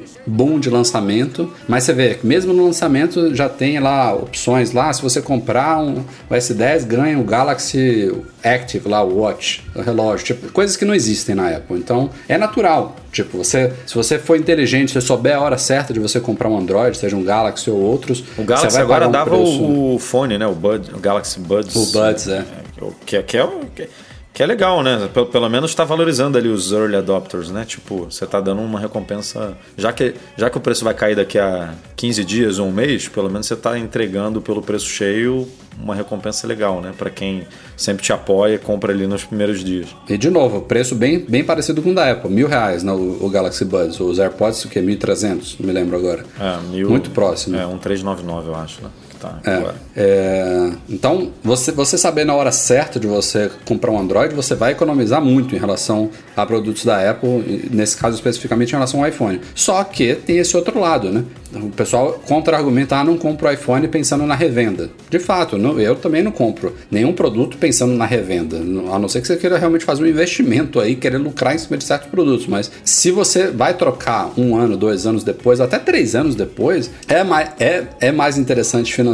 boom de lançamento, mas você vê que mesmo no lançamento já tem lá opções lá. Se você comprar um o S10, ganha o Galaxy Active lá, o Watch, o relógio, tipo, coisas que não existem na Apple. Então é natural. Tipo, você, se você for inteligente, se você souber a hora certa de você comprar um Android, seja um Galaxy ou outros, O Galaxy agora um dava preço- o, o fone, né? O Bud, o Galaxy Buds. O Buds, é. O Que, é- que, é, o- que, é legal, né? Pelo, pelo menos está valorizando ali os early adopters, né? Tipo, você tá dando uma recompensa. Já que, já que o preço vai cair daqui a 15 dias ou um mês, pelo menos você tá entregando pelo preço cheio uma recompensa legal, né? Para quem sempre te apoia e compra ali nos primeiros dias. E de novo, preço bem, bem parecido com o da Apple, mil reais né, o, o Galaxy Buds, os AirPods o que 1.300, não me lembro agora. É, mil, Muito próximo. É, um 399, eu acho, né? Tá É, é, então, você, você saber na hora certa de você comprar um Android, você vai economizar muito em relação a produtos da Apple, nesse caso especificamente em relação ao iPhone. Só que tem esse outro lado, né? O pessoal contra-argumenta, ah, não compro o iPhone pensando na revenda. De fato, não- eu também não compro nenhum produto pensando na revenda, a não ser que você queira realmente fazer um investimento aí, querer lucrar em cima de certos produtos. Mas se você vai trocar um ano, dois anos depois, até três anos depois, é mais, é, é mais interessante financeiramente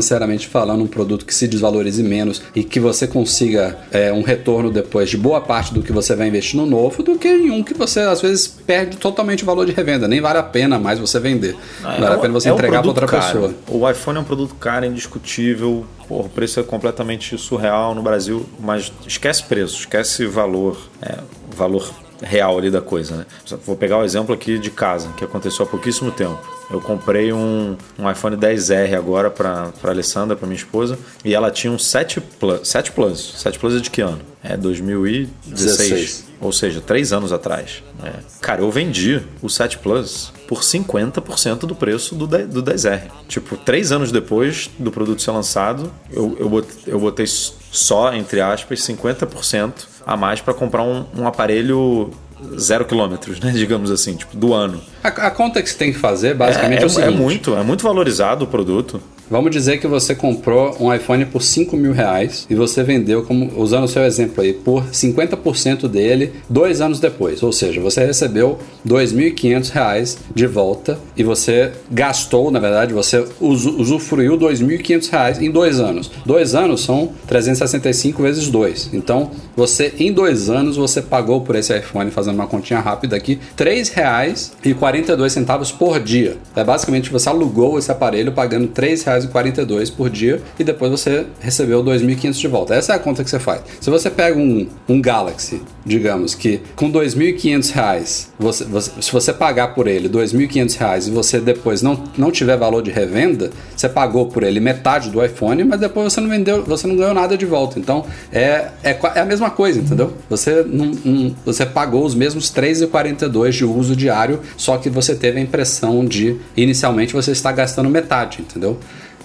falando um produto que se desvalorize menos e que você consiga é, um retorno depois de boa parte do que você vai investir no novo do que em um que você às vezes perde totalmente o valor de revenda. Nem vale a pena mais você vender. vale a pena você é um entregar para outra caro. pessoa. O iPhone é um produto caro, indiscutível. Pô, o preço é completamente surreal no Brasil, mas esquece preço, esquece valor, é, valor real ali da coisa, né? Vou pegar o exemplo aqui de casa, que aconteceu há pouquíssimo tempo. Eu comprei um, um iPhone 10R agora para Alessandra, para minha esposa, e ela tinha um 7 Plus. 7 Plus. 7 Plus é de que ano? É 2016. 16. Ou seja, três anos atrás. É. Cara, eu vendi o 7 Plus por 50% do preço do, 10 do 10R. Tipo, três anos depois do produto ser lançado, eu, eu, botei, eu botei só, entre aspas, 50% a mais para comprar um, um aparelho zero quilômetros, né? (laughs) Digamos assim, tipo, do ano. A, a conta que você tem que fazer basicamente é, é, o seguinte. é muito, é muito valorizado o produto. Vamos dizer que você comprou um iPhone por 5 mil reais e você vendeu, como usando o seu exemplo aí, por 50% dele dois anos depois. Ou seja, você recebeu 2.500 reais de volta e você gastou, na verdade, você usu- usufruiu 2.500 reais em dois anos. Dois anos são 365 vezes 2. Então, você em dois anos você pagou por esse iPhone, fazendo uma continha rápida aqui, R$ 3,42 por dia. É basicamente você alugou esse aparelho pagando R$ 3,42 R$2.542 por dia e depois você recebeu 2.500 de volta. Essa é a conta que você faz. Se você pega um, um Galaxy, digamos que com 2.500 reais, você, você- se você pagar por ele 2.500 reais e você depois não, não tiver valor de revenda, você pagou por ele metade do iPhone, mas depois você não vendeu, você não ganhou nada de volta. Então é, é, é a mesma coisa, entendeu? Você, não- você pagou os mesmos 3,42 de uso diário, só que você teve a impressão de inicialmente você está gastando metade, entendeu?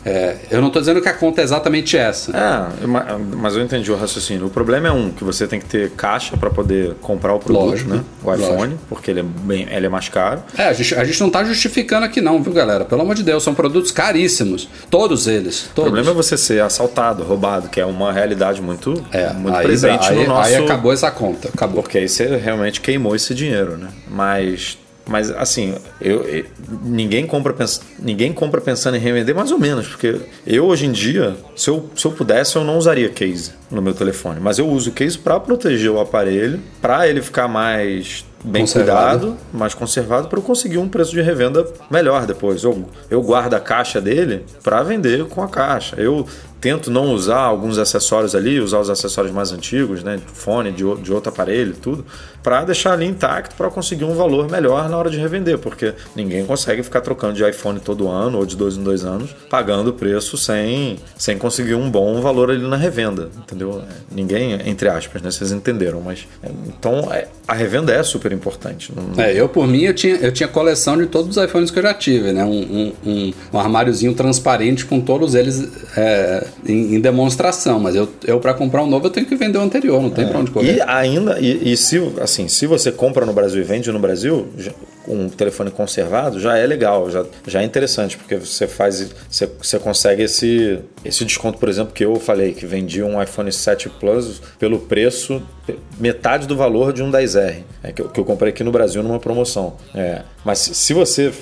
É, eu não estou dizendo que a conta é exatamente essa. É, ma- mas eu entendi o raciocínio. O problema é um, que você tem que ter caixa para poder comprar o produto, Lógico, né? O iPhone, lógico. porque ele é, bem, ele é mais caro. É, a gente, a gente não tá justificando aqui não, viu, galera? Pelo amor de Deus, são produtos caríssimos. Todos eles. O Todos. problema é você ser assaltado, roubado, que é uma realidade muito, É, muito aí, presente aí, no nosso... aí acabou essa conta. Acabou. Porque aí você realmente queimou esse dinheiro, né? Mas, mas assim, eu, eu- ninguém, compra pens, ninguém compra pensando em revender mais ou menos. Porque eu, hoje em dia, se eu, se eu pudesse, eu não usaria case no meu telefone. Mas eu uso case para proteger o aparelho, para ele ficar mais bem Conservado. cuidado, mais conservado, para eu conseguir um preço de revenda melhor depois. Eu, eu guardo a caixa dele para vender com a caixa. Eu tento não usar alguns acessórios ali, usar os acessórios mais antigos, né, fone, de, de outro aparelho, tudo, para deixar ali intacto para conseguir um valor melhor na hora de revender, porque ninguém consegue ficar trocando de iPhone todo ano ou de dois em dois anos, pagando o preço sem, sem conseguir um bom valor ali na revenda, entendeu? Ninguém, entre aspas, né, vocês entenderam, mas então é, a revenda é super importante. Não- É, eu por mim, eu tinha, eu tinha coleção de todos os iPhones que eu já tive, né? Um, um, um, um armáriozinho transparente com todos eles é, em, em demonstração. Mas eu, eu para comprar um novo, eu tenho que vender o anterior, não tem pra onde correr. E ainda, e, e se, assim, se você compra no Brasil e vende no Brasil, um telefone conservado, já é legal, já, já é interessante, porque você faz, você, você consegue esse, esse desconto, por exemplo, que eu falei, que vendi um iPhone 7 Plus pelo preço, metade do valor de um 10R, é, que, eu, que eu comprei aqui no Brasil numa promoção. É, mas se você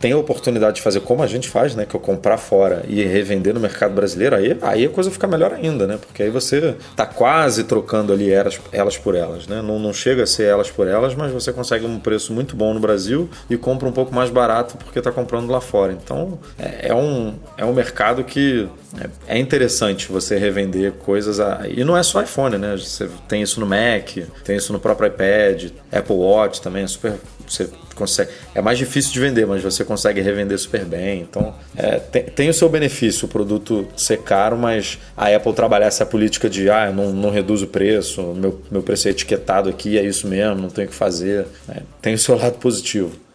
tem a oportunidade de fazer como a gente faz, né? Que é comprar fora e revender no mercado brasileiro, aí, aí a coisa fica melhor ainda, né? Porque aí você tá quase trocando ali elas, elas por elas, né? Não, não chega a ser elas por elas, mas você consegue um preço muito bom no Brasil e compra um pouco mais barato porque tá comprando lá fora. Então é, é um, é um mercado que é, é interessante você revender coisas. A, e não é só iPhone, né? Você tem isso no Mac, tem isso no próprio iPad, Apple Watch também é super. Você consegue. É mais difícil de vender, mas você consegue revender super bem. Então, é, tem, tem o seu benefício o produto ser caro, mas a Apple trabalhar essa política de ah, eu não, não reduz o preço, meu, meu preço é etiquetado aqui, é isso mesmo, não tenho o que fazer. É, tem o seu (laughs) lado positivo.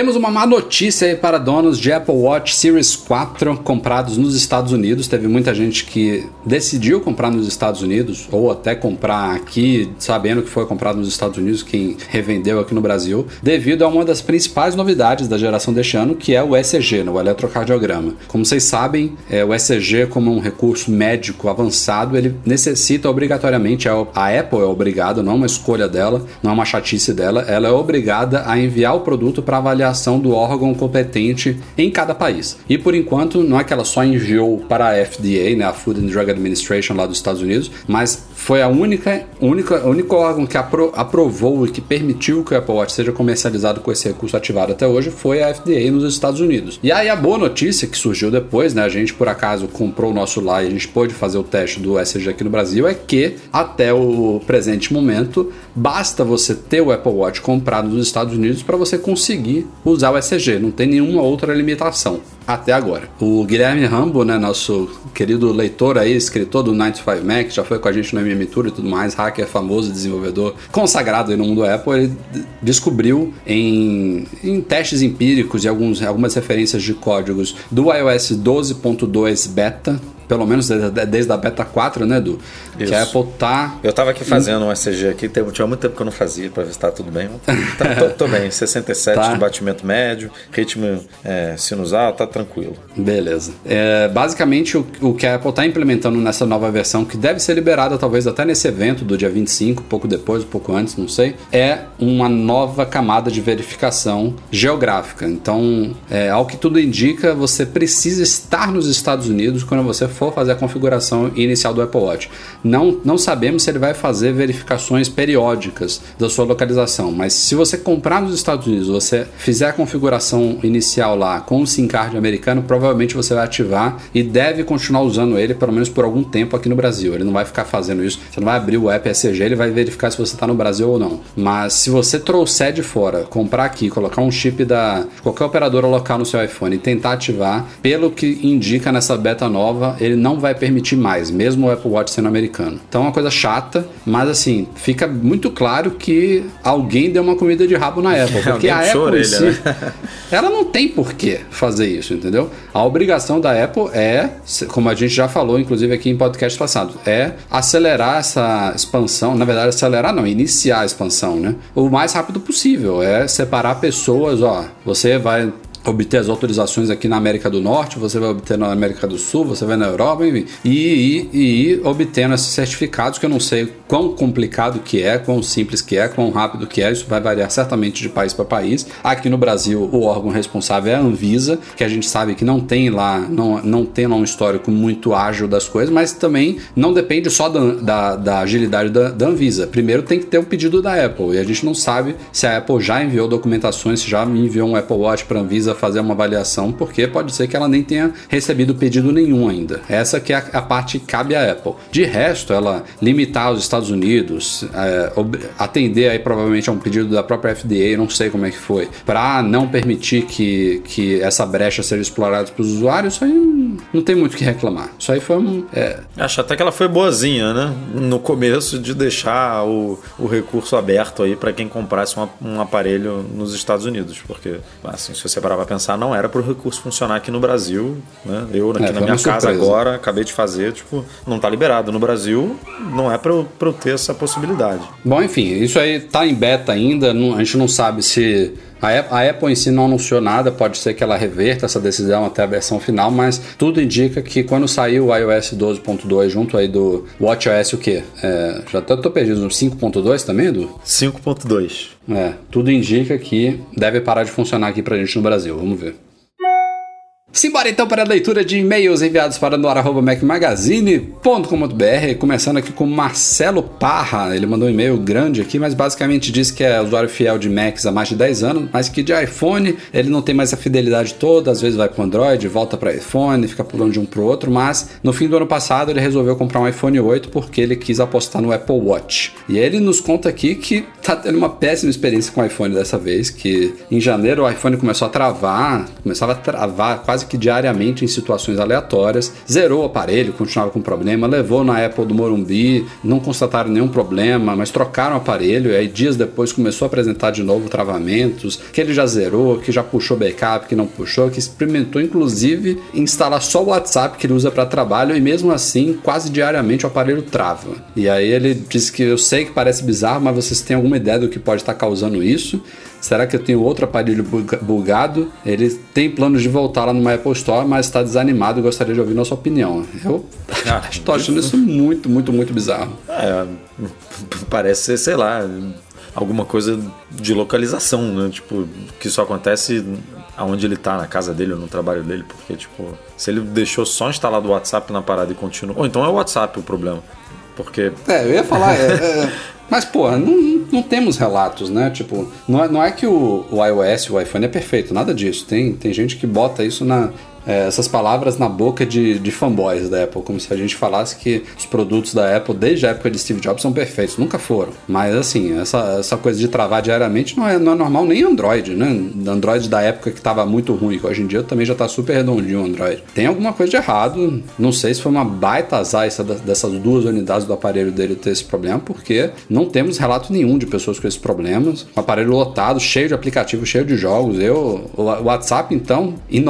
Temos uma má notícia aí para donos de Apple Watch Series 4 comprados nos Estados Unidos. Teve muita gente que decidiu comprar nos Estados Unidos, ou até comprar aqui, sabendo que foi comprado nos Estados Unidos, quem revendeu aqui no Brasil, devido a uma das principais novidades da geração deste ano, que é o ECG, né, o eletrocardiograma. Como vocês sabem, é, o ECG, como um recurso médico avançado, ele necessita obrigatoriamente, a a Apple é obrigada, não é uma escolha dela, não é uma chatice dela, ela é obrigada a enviar o produto para do órgão competente em cada país. E por enquanto, não é que ela só enviou para a FDA, né, a Food and Drug Administration lá dos Estados Unidos, mas foi a única, única, único órgão que apro- aprovou e que permitiu que o Apple Watch seja comercializado com esse recurso ativado até hoje foi a FDA nos Estados Unidos. E aí a boa notícia que surgiu depois, né, a gente por acaso comprou o nosso lá e a gente pôde fazer o teste do SG aqui no Brasil, é que até o presente momento basta você ter o Apple Watch comprado nos Estados Unidos para você conseguir usar o ECG, não tem nenhuma outra limitação até agora. O Guilherme Rambo, né, nosso querido leitor aí, escritor do 95 Mac, já foi com a gente no MM Tour e tudo mais, hacker famoso, desenvolvedor consagrado aí no mundo Apple, ele descobriu em, em testes empíricos e alguns, algumas referências de códigos do iOS 12.2 beta, pelo menos desde, desde a beta 4, né, Edu? Que Isso. a Apple tá Eu tava aqui fazendo um ECG aqui, tinha muito tempo que eu não fazia pra ver se tá tudo bem. (laughs) Tá, tô, tô bem, 67 Tá. de batimento médio, ritmo é, sinusal, tá tranquilo. Beleza. É, basicamente, o, o que a Apple está implementando nessa nova versão, que deve ser liberada talvez até nesse evento do dia 25, pouco depois, um pouco antes, não sei, é uma nova camada de verificação geográfica. Então, é, ao que tudo indica, você precisa estar nos Estados Unidos quando você for fazer a configuração inicial do Apple Watch. Não, não sabemos se ele vai fazer verificações periódicas da sua localização, mas se você comprar nos Estados Unidos, você fizer a configuração inicial lá com o SIM card americano, provavelmente você vai ativar e deve continuar usando ele pelo menos por algum tempo aqui no Brasil. Ele não vai ficar fazendo isso. Você não vai abrir o app ECG, ele vai verificar se você está no Brasil ou não. Mas se você trouxer de fora, comprar aqui, colocar um chip da qualquer operadora local no seu iPhone e tentar ativar, pelo que indica nessa beta nova, ele não vai permitir mais, mesmo o Apple Watch sendo americano. Então é uma coisa chata, mas assim, fica muito claro que alguém deu uma comida de rabo na Apple, (laughs) porque a Apple orelha, si, (laughs) ela não tem por que fazer isso, entendeu? A obrigação da Apple é, como a gente já falou, inclusive aqui em podcast passado, é acelerar essa expansão, na verdade acelerar não, iniciar a expansão, né? O mais rápido possível, é separar pessoas, ó, você vai obter as autorizações aqui na América do Norte, você vai obter na América do Sul, você vai na Europa, enfim, e, e, ir obtendo esses certificados que eu não sei quão complicado que é, quão simples que é, quão rápido que é, isso vai variar certamente de país para país. Aqui no Brasil, o órgão responsável é a Anvisa, que a gente sabe que não tem lá, não, não tem lá um histórico muito ágil das coisas, mas também não depende só da, da, da agilidade da, da Anvisa. Primeiro tem que ter o pedido da Apple, e a gente não sabe se a Apple já enviou documentações, se já enviou um Apple Watch para a Anvisa fazer uma avaliação, porque pode ser que ela nem tenha recebido pedido nenhum ainda. Essa que é a, a parte que cabe à Apple. De resto, ela limitar os Estados Unidos, é, atender aí provavelmente a um pedido da própria FDA, não sei como é que foi, para não permitir que, que essa brecha seja explorada para os usuários, isso aí não, não tem muito o que reclamar. Isso aí foi um. é, Acho até que ela foi boazinha, né? No começo de deixar o, o recurso aberto aí para quem comprasse um, um aparelho nos Estados Unidos, porque assim, se você parar pra pensar, não era pro recurso funcionar aqui no Brasil, né? Eu aqui É, na minha casa surpresa. agora acabei de fazer, tipo, não tá liberado no Brasil, não é pra eu, pra eu ter essa possibilidade. Bom, enfim, isso aí tá em beta ainda, não- a gente não sabe se. A Apple, em si não anunciou nada, pode ser que ela reverta essa decisão até a versão final, mas tudo indica que quando sair o iOS 12.2 junto aí do WatchOS o quê? É, já tô, tô perdido no 5.2 também, Edu? 5.2. É, tudo indica que deve parar de funcionar aqui pra gente no Brasil, vamos ver. Simbora então para a leitura de e-mails enviados para noar.mecmagazine.com.br, começando aqui com Marcelo Parra. Ele mandou um e-mail grande aqui, mas basicamente diz que é usuário fiel de Macs há mais de 10 anos, mas que de iPhone ele não tem mais a fidelidade toda, às vezes vai para Android, volta para iPhone, fica pulando de um para o outro, mas no fim do ano passado ele resolveu comprar um iPhone 8 porque ele quis apostar no Apple Watch. E ele nos conta aqui que tá tendo uma péssima experiência com o iPhone dessa vez, que em janeiro o iPhone começou a travar, começava a travar quase que diariamente em situações aleatórias, zerou o aparelho, continuava com problema, levou na Apple do Morumbi, não constataram nenhum problema, mas trocaram o aparelho, e aí dias depois começou a apresentar de novo travamentos, que ele já zerou, que já puxou backup, que não puxou, que experimentou inclusive instalar só o WhatsApp que ele usa para trabalho e mesmo assim, quase diariamente o aparelho trava. E aí ele disse que eu sei que parece bizarro, mas vocês têm alguma ideia do que pode estar causando isso? Será que eu tenho outro aparelho buga- bugado? Ele tem planos de voltar lá numa Apple Store, mas está desanimado e gostaria de ouvir nossa opinião. Eu Ah, (laughs) estou achando isso muito, muito, muito bizarro. É, parece ser, sei lá, alguma coisa de localização, né? Tipo, que só acontece aonde ele tá, na casa dele ou no trabalho dele, porque, tipo, se ele deixou só instalado o WhatsApp na parada e continua. Ou então é o WhatsApp o problema. Porque. É, eu ia falar. é, é, mas, porra, não, não temos relatos, né? Tipo, não é, não é que o, o iOS, o iPhone é perfeito, nada disso. Tem, tem gente que bota isso na. É, essas palavras na boca de, de fanboys da Apple, como se a gente falasse que os produtos da Apple, desde a época de Steve Jobs, são perfeitos. Nunca foram. Mas, assim, essa, essa coisa de travar diariamente não é, não é normal nem Android, né? Android da época que tava muito ruim, que hoje em dia também já tá super redondinho o Android. Tem alguma coisa de errado. Não sei se foi uma baita azar essa, dessas duas unidades do aparelho dele ter esse problema, porque não temos relato nenhum de pessoas com esses problemas. Um aparelho lotado, cheio de aplicativos, cheio de jogos. Eu, o WhatsApp, então, em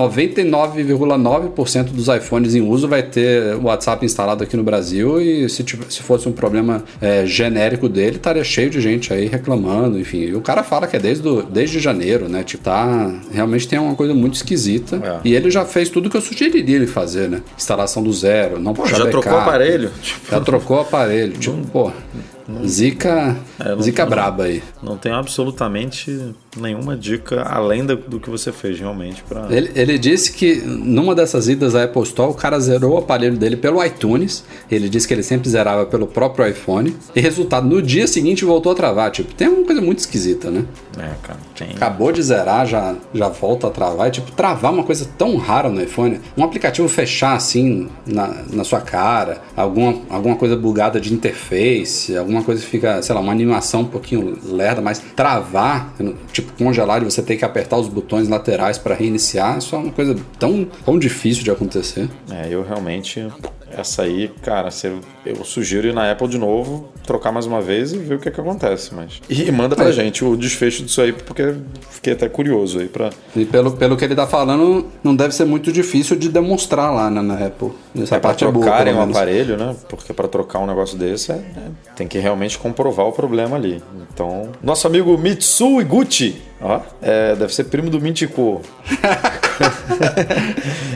99,9% dos iPhones em uso vai ter o WhatsApp instalado aqui no Brasil e se, se fosse um problema é, genérico dele, estaria cheio de gente aí reclamando, enfim. E o cara fala que é desde, do, desde janeiro, né? Tipo, tá. Realmente tem uma coisa muito esquisita. É. E ele já fez tudo que eu sugeriria ele fazer, né? Instalação do zero, não Pô, puxar já trocou o backup. aparelho? Tipo, Já trocou o aparelho. Tipo, pô. Zica, É, zica não- braba aí. Não tenho absolutamente nenhuma dica além da- do que você fez realmente pra. Ele, ele disse que numa dessas idas à Apple Store, o cara zerou o aparelho dele pelo iTunes. Ele disse que ele sempre zerava pelo próprio iPhone. E resultado, no dia seguinte voltou a travar. Tipo, tem uma coisa muito esquisita, né? É, cara, tem. Acabou de zerar, já, já volta a travar. E, tipo, travar uma coisa tão rara no iPhone. Um aplicativo fechar assim na, na sua cara, alguma, alguma coisa bugada de interface, alguma coisa que fica, sei lá, uma animação um pouquinho lerda, mas travar, tipo, congelar e você ter que apertar os botões laterais para reiniciar, isso é uma coisa tão, tão difícil de acontecer. É, eu realmente. Essa aí, cara, se- eu sugiro ir na Apple de novo, trocar mais uma vez e ver o que, é que acontece. Mas... E manda pra É. gente o desfecho disso aí, porque fiquei até curioso aí pra. E pelo, pelo que ele tá falando, não deve ser muito difícil de demonstrar lá né, na Apple. Essa É pra parte é boa, trocarem um aparelho, né? Porque pra trocar um negócio desse, é- é- tem que realmente comprovar o problema ali. Então, nosso amigo Mitsu Iguchi, ó, é, deve ser primo do Mintico. (laughs)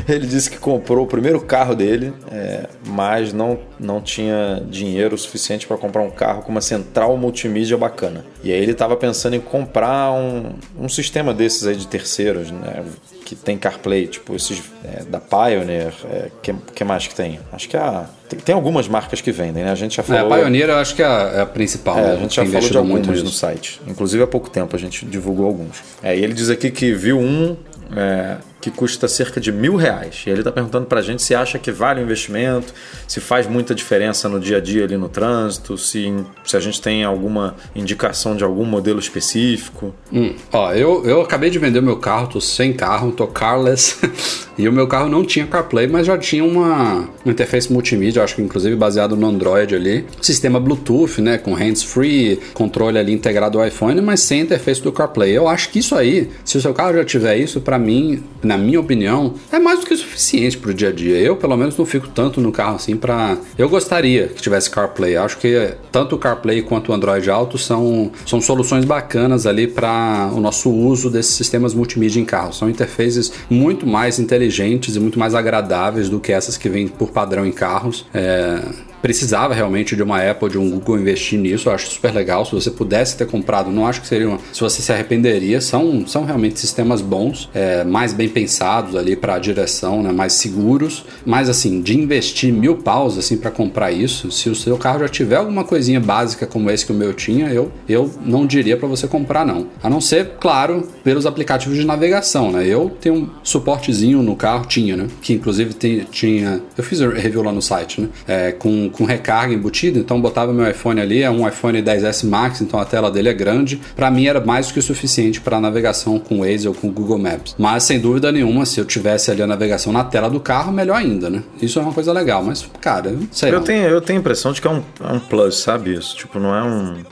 Ele disse que comprou o primeiro carro dele, é, mas não, não tinha dinheiro suficiente para comprar um carro com uma central multimídia bacana. E aí ele estava pensando em comprar um, um sistema desses aí de terceiros, né? Que tem CarPlay, tipo esses é, da Pioneer. É, que, que mais que tem? Acho que é a, tem, tem algumas marcas que vendem, né? A gente já É, falou. a Pioneer eu acho que é a, é a principal. É, né, a gente já falou de algumas no site. Inclusive há pouco tempo a gente divulgou alguns. É, e ele diz aqui que viu um é, que custa cerca de mil reais. E ele está perguntando pra gente se acha que vale o investimento, se faz muita diferença no dia a dia ali no trânsito, se, se a gente tem alguma indicação de algum modelo específico. Hum, ó, eu, eu acabei de vender meu carro, tô sem carro, tô carless. (laughs) e o meu carro não tinha CarPlay, mas já tinha uma, interface multimídia, acho que inclusive baseado no Android ali. Sistema Bluetooth, né? Com hands-free, controle ali integrado ao iPhone, mas sem interface do CarPlay. Eu acho que isso aí, se o seu carro já tiver isso, pra mim, na minha opinião, é mais do que suficiente pro dia a dia. Eu, pelo menos, não fico tanto no carro assim pra. Eu gostaria que tivesse CarPlay. Acho que tanto o CarPlay quanto o Android Auto são, são soluções bacanas ali para o nosso uso desses sistemas multimídia em carro. São interfaces muito mais inteligentes e muito mais agradáveis do que essas que vêm por padrão em carros. É, precisava realmente de uma Apple, de um Google investir nisso. Eu acho super legal. Se você pudesse ter comprado, não acho que seria uma. Se você se arrependeria, são, são realmente sistemas bons, é, mais bem pensados ali para a direção, né, mais seguros. Mas assim, de investir mil paus assim para comprar isso, se o seu carro já tiver alguma coisinha básica como esse que o meu tinha, eu, eu não diria para você comprar não. A não ser, claro, pelos aplicativos de navegação, né? Eu tenho um suportezinho no carro, tinha, né? Que inclusive tem- tinha. Eu fiz review lá no site, né? É, com, com recarga embutido, então botava meu iPhone ali, é um iPhone 10S Max, então a tela dele é grande. Para mim era mais do que o suficiente para navegação com Waze ou com Google Maps. Mas sem dúvida nenhuma, se eu tivesse ali a navegação na tela do carro, melhor ainda, né? Isso é uma coisa legal, mas cara, eu sei. Eu tenho, eu tenho a impressão de que é um, é um plus, sabe isso? Tipo, não é um.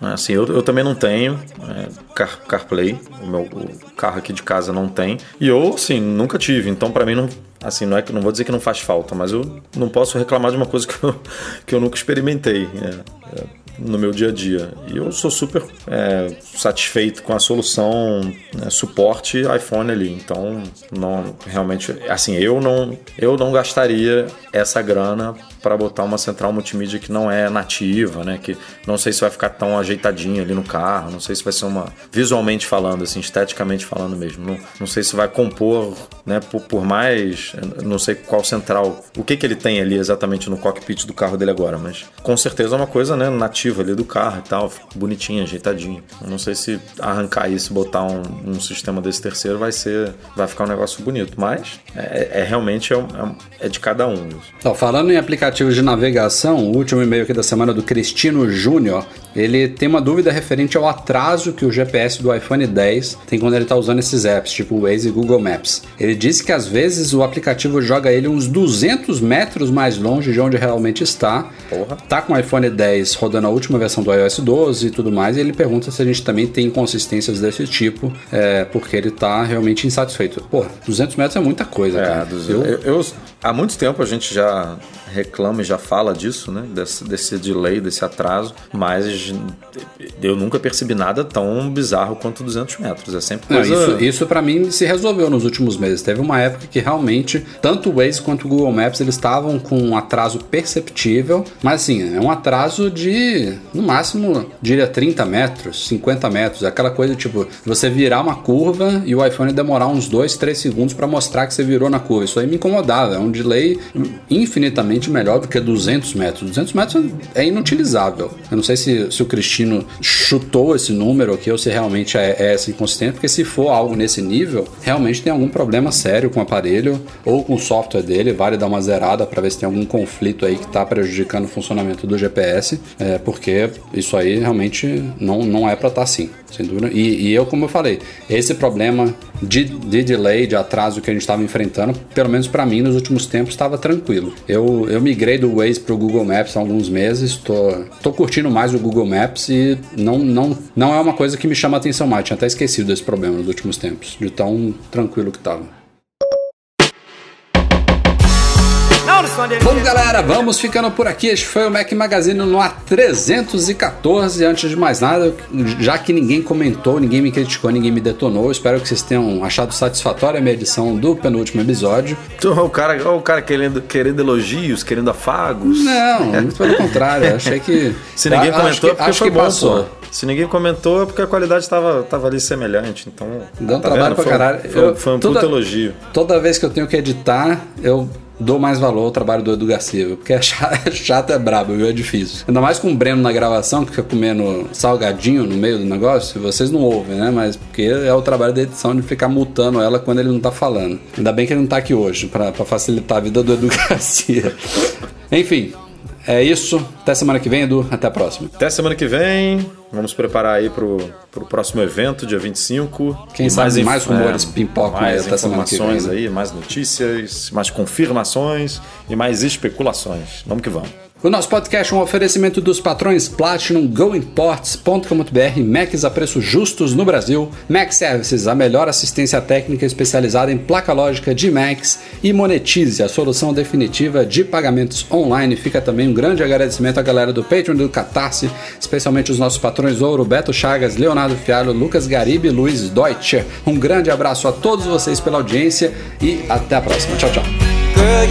Não é Assim, eu, eu também não tenho é, Car, CarPlay, o meu o carro aqui de casa não tem. E eu, assim, nunca tive. Então, pra mim, não, assim, não é não vou dizer que não faz falta, mas eu não posso reclamar de uma coisa (laughs) que eu, que eu nunca experimentei é, é, no meu dia a dia. E eu sou super é, satisfeito com a solução né, suporte iPhone ali. Então, não realmente, assim, eu não, eu não gastaria essa grana para botar uma central multimídia que não é nativa, né? Que não sei se vai ficar tão ajeitadinha ali no carro, não sei se vai ser uma visualmente falando, assim, esteticamente falando mesmo. Não, não sei se vai compor, né? Por, por mais, não sei qual central, o que que ele tem ali exatamente no cockpit do carro dele agora, mas com certeza é uma coisa, né? Nativa ali do carro e tal, bonitinha, ajeitadinha. Não sei se arrancar isso, botar um, um sistema desse terceiro vai ser, vai ficar um negócio bonito, mas é, é realmente é, um- é um- é de cada um. Ó, falando em aplicativos de navegação, o último e-mail aqui da semana do Cristino Júnior, ele tem uma dúvida referente ao atraso que o GPS do iPhone 10 tem quando ele está usando esses apps, tipo Waze e Google Maps. Ele disse que às vezes o aplicativo joga ele uns 200 metros mais longe de onde realmente está. Porra. Tá com o iPhone 10 rodando a última versão do iOS 12 e tudo mais, e ele pergunta se a gente também tem inconsistências desse tipo, é, porque ele tá realmente insatisfeito. Pô, 200 metros é muita coisa, É, cara. dos- Eu- eu, eu- há muito tempo a gente já reclama e já fala disso, né? Desse, desse delay, desse atraso, mas Mas eu nunca percebi nada tão bizarro quanto 200 metros. É sempre Não, coisa... isso, isso para mim se resolveu nos últimos meses. Teve uma época que realmente tanto o Waze quanto o Google Maps eles estavam com um atraso perceptível, mas assim, é um atraso de no máximo, diria 30 metros, 50 metros, aquela coisa tipo, você virar uma curva e o iPhone demorar uns 2, 3 segundos para mostrar que você virou na curva. Isso aí me incomodava, é um delay infinitamente melhor do que 200 metros. 200 metros é inutilizável. Eu não sei se, se o Cristino chutou esse número aqui ou se realmente é, é essa inconsistente, porque se for algo nesse nível, realmente tem algum problema sério com o aparelho ou com o software dele. Vale dar uma zerada para ver se tem algum conflito aí que está prejudicando o funcionamento do GPS, é, porque isso aí realmente não, não é para estar assim, sem dúvida. E, e eu, como eu falei, esse problema de, de delay, de atraso que a gente estava enfrentando, pelo menos para mim nos últimos tempos estava tranquilo. Eu, eu migrei do Waze para o Google Maps há alguns meses, tô, tô curtindo mais o Google Maps e não, não, não é uma coisa que me chama a atenção mais. Tinha até esquecido desse problema nos últimos tempos, de tão tranquilo que estava. Bom, galera, vamos ficando por aqui. Este foi o Mac Magazine no A314. Antes de mais nada, já que ninguém comentou, ninguém me criticou, ninguém me detonou, espero que vocês tenham achado satisfatória a minha edição do penúltimo episódio. Então, o cara, o cara querendo, querendo elogios, querendo afagos. Não, muito pelo contrário. Achei que. (laughs) Se ninguém a- comentou, acho que, é porque acho foi que bom, passou. pô. Se ninguém comentou, é porque a qualidade estava tava ali semelhante. Então, Deu um tá trabalho vendo? pra caralho. Foi, Eu- foi um toda- puta elogio. Toda vez que eu tenho que editar, eu dou mais valor ao trabalho do Edu Garcia, viu? porque é (laughs) chato, é chato, é brabo, viu? É difícil. Ainda mais com o Breno na gravação, que fica comendo salgadinho no meio do negócio, vocês não ouvem, né? Mas porque é o trabalho da edição de ficar mutando ela quando ele não tá falando. Ainda bem que ele não tá aqui hoje, pra facilitar a vida do Edu (laughs) Garcia. Enfim, é isso. Até semana que vem, Edu. Até a próxima. Até semana que vem. Vamos preparar aí pro, pro próximo evento, dia 25. Quem E sabe mais inf- rumores pipocam aí mais até semana que informações vem, né? aí, mais notícias, mais confirmações e mais especulações. Vamos que vamos. O nosso podcast é um oferecimento dos patrões Platinum, GoImports.com.br, Macs a preços justos no Brasil, Mac Services, a melhor assistência técnica especializada em placa lógica de Macs e Monetize, a solução definitiva de pagamentos online. Fica também um grande agradecimento à galera do Patreon do Catarse, especialmente os nossos patrões Ouro, Beto Chagas, Leonardo Fialho, Lucas Garibe e Luiz Deutscher. Um grande abraço a todos vocês pela audiência e até a próxima. Tchau, tchau. Girl,